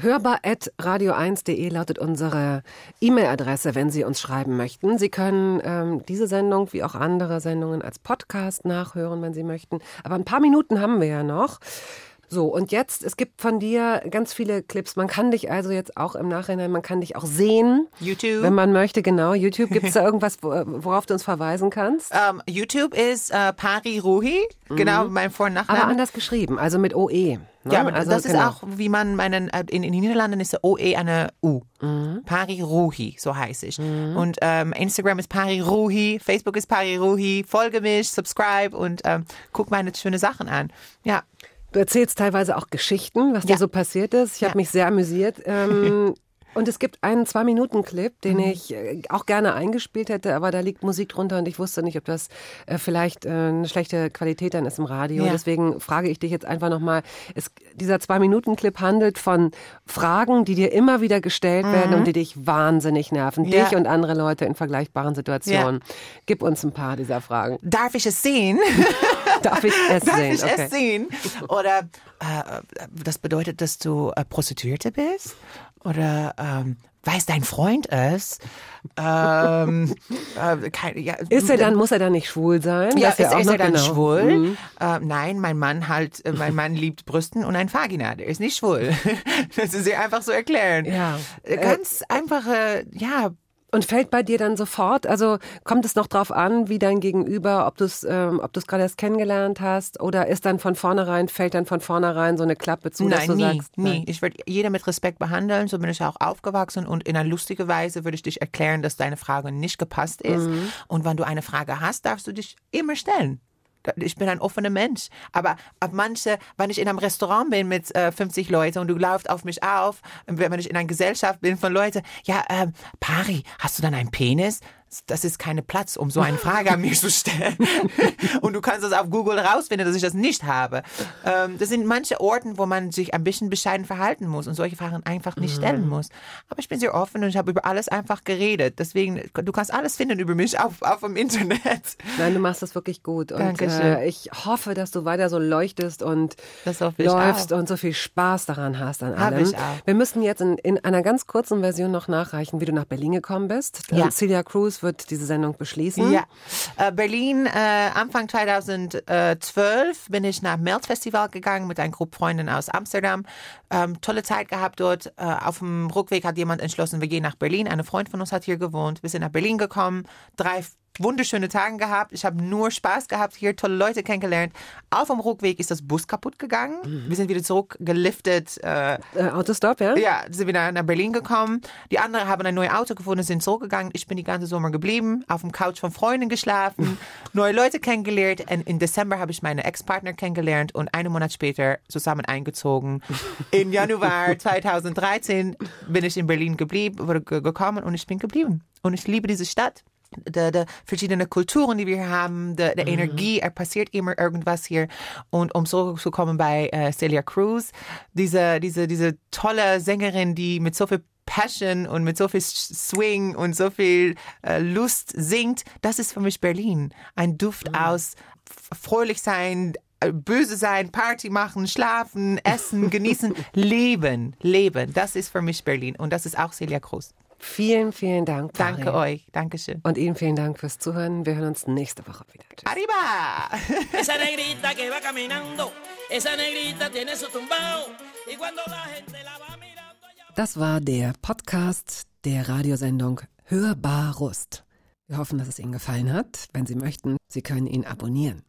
Speaker 2: Hörbar.radio1.de lautet unsere E-Mail-Adresse, wenn Sie uns schreiben möchten. Sie können ähm, diese Sendung wie auch andere Sendungen als Podcast nachhören, wenn Sie möchten. Aber ein paar Minuten haben wir ja noch. So, und jetzt, es gibt von dir ganz viele Clips. Man kann dich also jetzt auch im Nachhinein, man kann dich auch sehen.
Speaker 4: YouTube.
Speaker 2: Wenn man möchte, genau. YouTube, gibt es da irgendwas, wo- worauf du uns verweisen kannst?
Speaker 4: Ähm, YouTube ist äh, Pari Ruhi, genau, mein Vor- und
Speaker 2: Aber
Speaker 4: Nachname.
Speaker 2: anders geschrieben, also mit OE. Ne?
Speaker 4: Ja, aber
Speaker 2: also,
Speaker 4: das ist
Speaker 2: genau.
Speaker 4: auch, wie man meinen, äh, in, in den Niederlanden ist OE eine U. Pari Ruhi, so heißt ich. Und ähm, Instagram ist Pari Ruhi, Facebook ist Pari Ruhi, folge mich, subscribe und ähm, guck meine schöne Sachen an. Ja,
Speaker 2: Du erzählst teilweise auch Geschichten, was dir
Speaker 4: Ja.
Speaker 2: so passiert ist. Ich habe
Speaker 4: Ja.
Speaker 2: mich sehr amüsiert. Ähm, und es gibt einen Zwei-Minuten-Clip, den ich äh, auch gerne eingespielt hätte, aber da liegt Musik drunter und ich wusste nicht, ob das äh, vielleicht äh, eine schlechte Qualität dann ist im Radio.
Speaker 4: Ja.
Speaker 2: Deswegen frage ich dich jetzt einfach nochmal. Dieser Zwei-Minuten-Clip handelt von Fragen, die dir immer wieder gestellt werden und die dich wahnsinnig nerven.
Speaker 4: Mhm. Ja.
Speaker 2: Dich und andere Leute in vergleichbaren Situationen. Gib uns ein paar dieser Fragen.
Speaker 4: darf ich es sehen?
Speaker 2: Darf ich es
Speaker 4: Darf
Speaker 2: sehen?
Speaker 4: ich es sehen? Oder äh, das bedeutet, dass du äh, Prostituierte bist? Oder ähm, weiß dein Freund es? Ähm, äh, kein, ja,
Speaker 2: Ist er dann, muss er dann nicht schwul sein?
Speaker 4: Ja, ist,
Speaker 2: auch
Speaker 4: ist er dann
Speaker 2: genau.
Speaker 4: schwul? Äh, nein, mein Mann halt, äh, mein Mann liebt Brüsten und ein Vagina. Der ist nicht schwul. Das ist sehr einfach zu erklären.
Speaker 2: Ja.
Speaker 4: Äh, Ganz einfache, ja,
Speaker 2: Und fällt bei dir dann sofort, also kommt es noch drauf an, wie dein Gegenüber, ob du es ähm, ob gerade erst kennengelernt hast oder ist dann von vornherein, fällt dann von vornherein so eine Klappe zu, dass
Speaker 4: Nein,
Speaker 2: du
Speaker 4: nie,
Speaker 2: sagst,
Speaker 4: nie.
Speaker 2: nein.
Speaker 4: Ich würde jeder mit Respekt behandeln, so bin ich auch aufgewachsen und in einer lustigen Weise würde ich dich erklären, dass deine Frage nicht gepasst ist.
Speaker 2: Mhm.
Speaker 4: Und wenn du eine Frage hast, darfst du dich immer stellen. Ich bin ein offener Mensch. Aber ab manche, wenn ich in einem Restaurant bin mit äh, 50 Leuten und du laufst auf mich auf, wenn ich in einer Gesellschaft bin von Leuten, ja, ähm, Pari, hast du dann einen Penis? Das ist keine Platz, um so eine Frage an mich zu stellen. und du kannst das auf Google rausfinden, dass ich das nicht habe. Ähm, das sind manche Orten, wo man sich ein bisschen bescheiden verhalten muss und solche Fragen einfach nicht stellen muss. Aber ich bin sehr offen und ich habe über alles einfach geredet. Deswegen, du kannst alles finden über mich auf, auf dem Internet.
Speaker 2: Nein, du machst das wirklich gut. Und
Speaker 4: Dankeschön.
Speaker 2: äh, ich hoffe, dass du weiter so leuchtest und läufst
Speaker 4: auch.
Speaker 2: und so viel Spaß daran hast an
Speaker 4: Hab
Speaker 2: allem.
Speaker 4: ich auch.
Speaker 2: Wir müssen jetzt in, in einer ganz kurzen Version noch nachreichen, wie du nach Berlin gekommen bist.
Speaker 4: Ja.
Speaker 2: Celia Cruz wird diese Sendung beschließen.
Speaker 4: Ja, äh, Berlin, äh, Anfang 2012 bin ich nach Melt Festival gegangen mit einer Gruppe Freundinnen aus Amsterdam. Ähm, tolle Zeit gehabt dort. Äh, auf dem Rückweg hat jemand entschlossen, wir gehen nach Berlin. Eine Freund von uns hat hier gewohnt. Wir sind nach Berlin gekommen, drei wunderschöne Tage gehabt. Ich habe nur Spaß gehabt, hier tolle Leute kennengelernt. Auf dem Rückweg ist das Bus kaputt gegangen. Wir sind wieder zurück geliftet. Äh,
Speaker 2: Äh, Autostop, ja?
Speaker 4: ja, sind wieder nach Berlin gekommen. Die anderen haben ein neues Auto gefunden, sind zurückgegangen. Ich bin die ganze Sommer geblieben, auf dem Couch von Freunden geschlafen, neue Leute kennengelernt. Und im Dezember habe ich meinen Ex-Partner kennengelernt und einen Monat später zusammen eingezogen. Im Januar 2013 bin ich in Berlin geblieben, gekommen und ich bin geblieben. Und ich liebe diese Stadt. Die, die verschiedenen Kulturen, die wir hier haben, die, die Energie, er passiert immer irgendwas hier. Und um zurückzukommen bei äh, Celia Cruz, diese, diese, diese tolle Sängerin, die mit so viel Passion und mit so viel Swing und so viel äh, Lust singt, das ist für mich Berlin. Ein Duft aus f- fröhlich sein, äh, böse sein, Party machen, schlafen, essen, genießen, leben, leben. Das ist für mich Berlin und das ist auch Celia Cruz.
Speaker 2: Vielen, vielen Dank.
Speaker 4: Danke euch, Dankeschön.
Speaker 2: Und Ihnen vielen Dank fürs Zuhören. Wir hören uns nächste Woche wieder. Tschüss.
Speaker 4: Arriba!
Speaker 6: Esa negrita que va caminando, esa negrita tiene su tumbao. Y cuando la gente la va mirando, ella
Speaker 2: Das war der Podcast der Radiosendung Hörbar Rust. Wir hoffen, dass es Ihnen gefallen hat. Wenn Sie möchten, Sie können ihn abonnieren.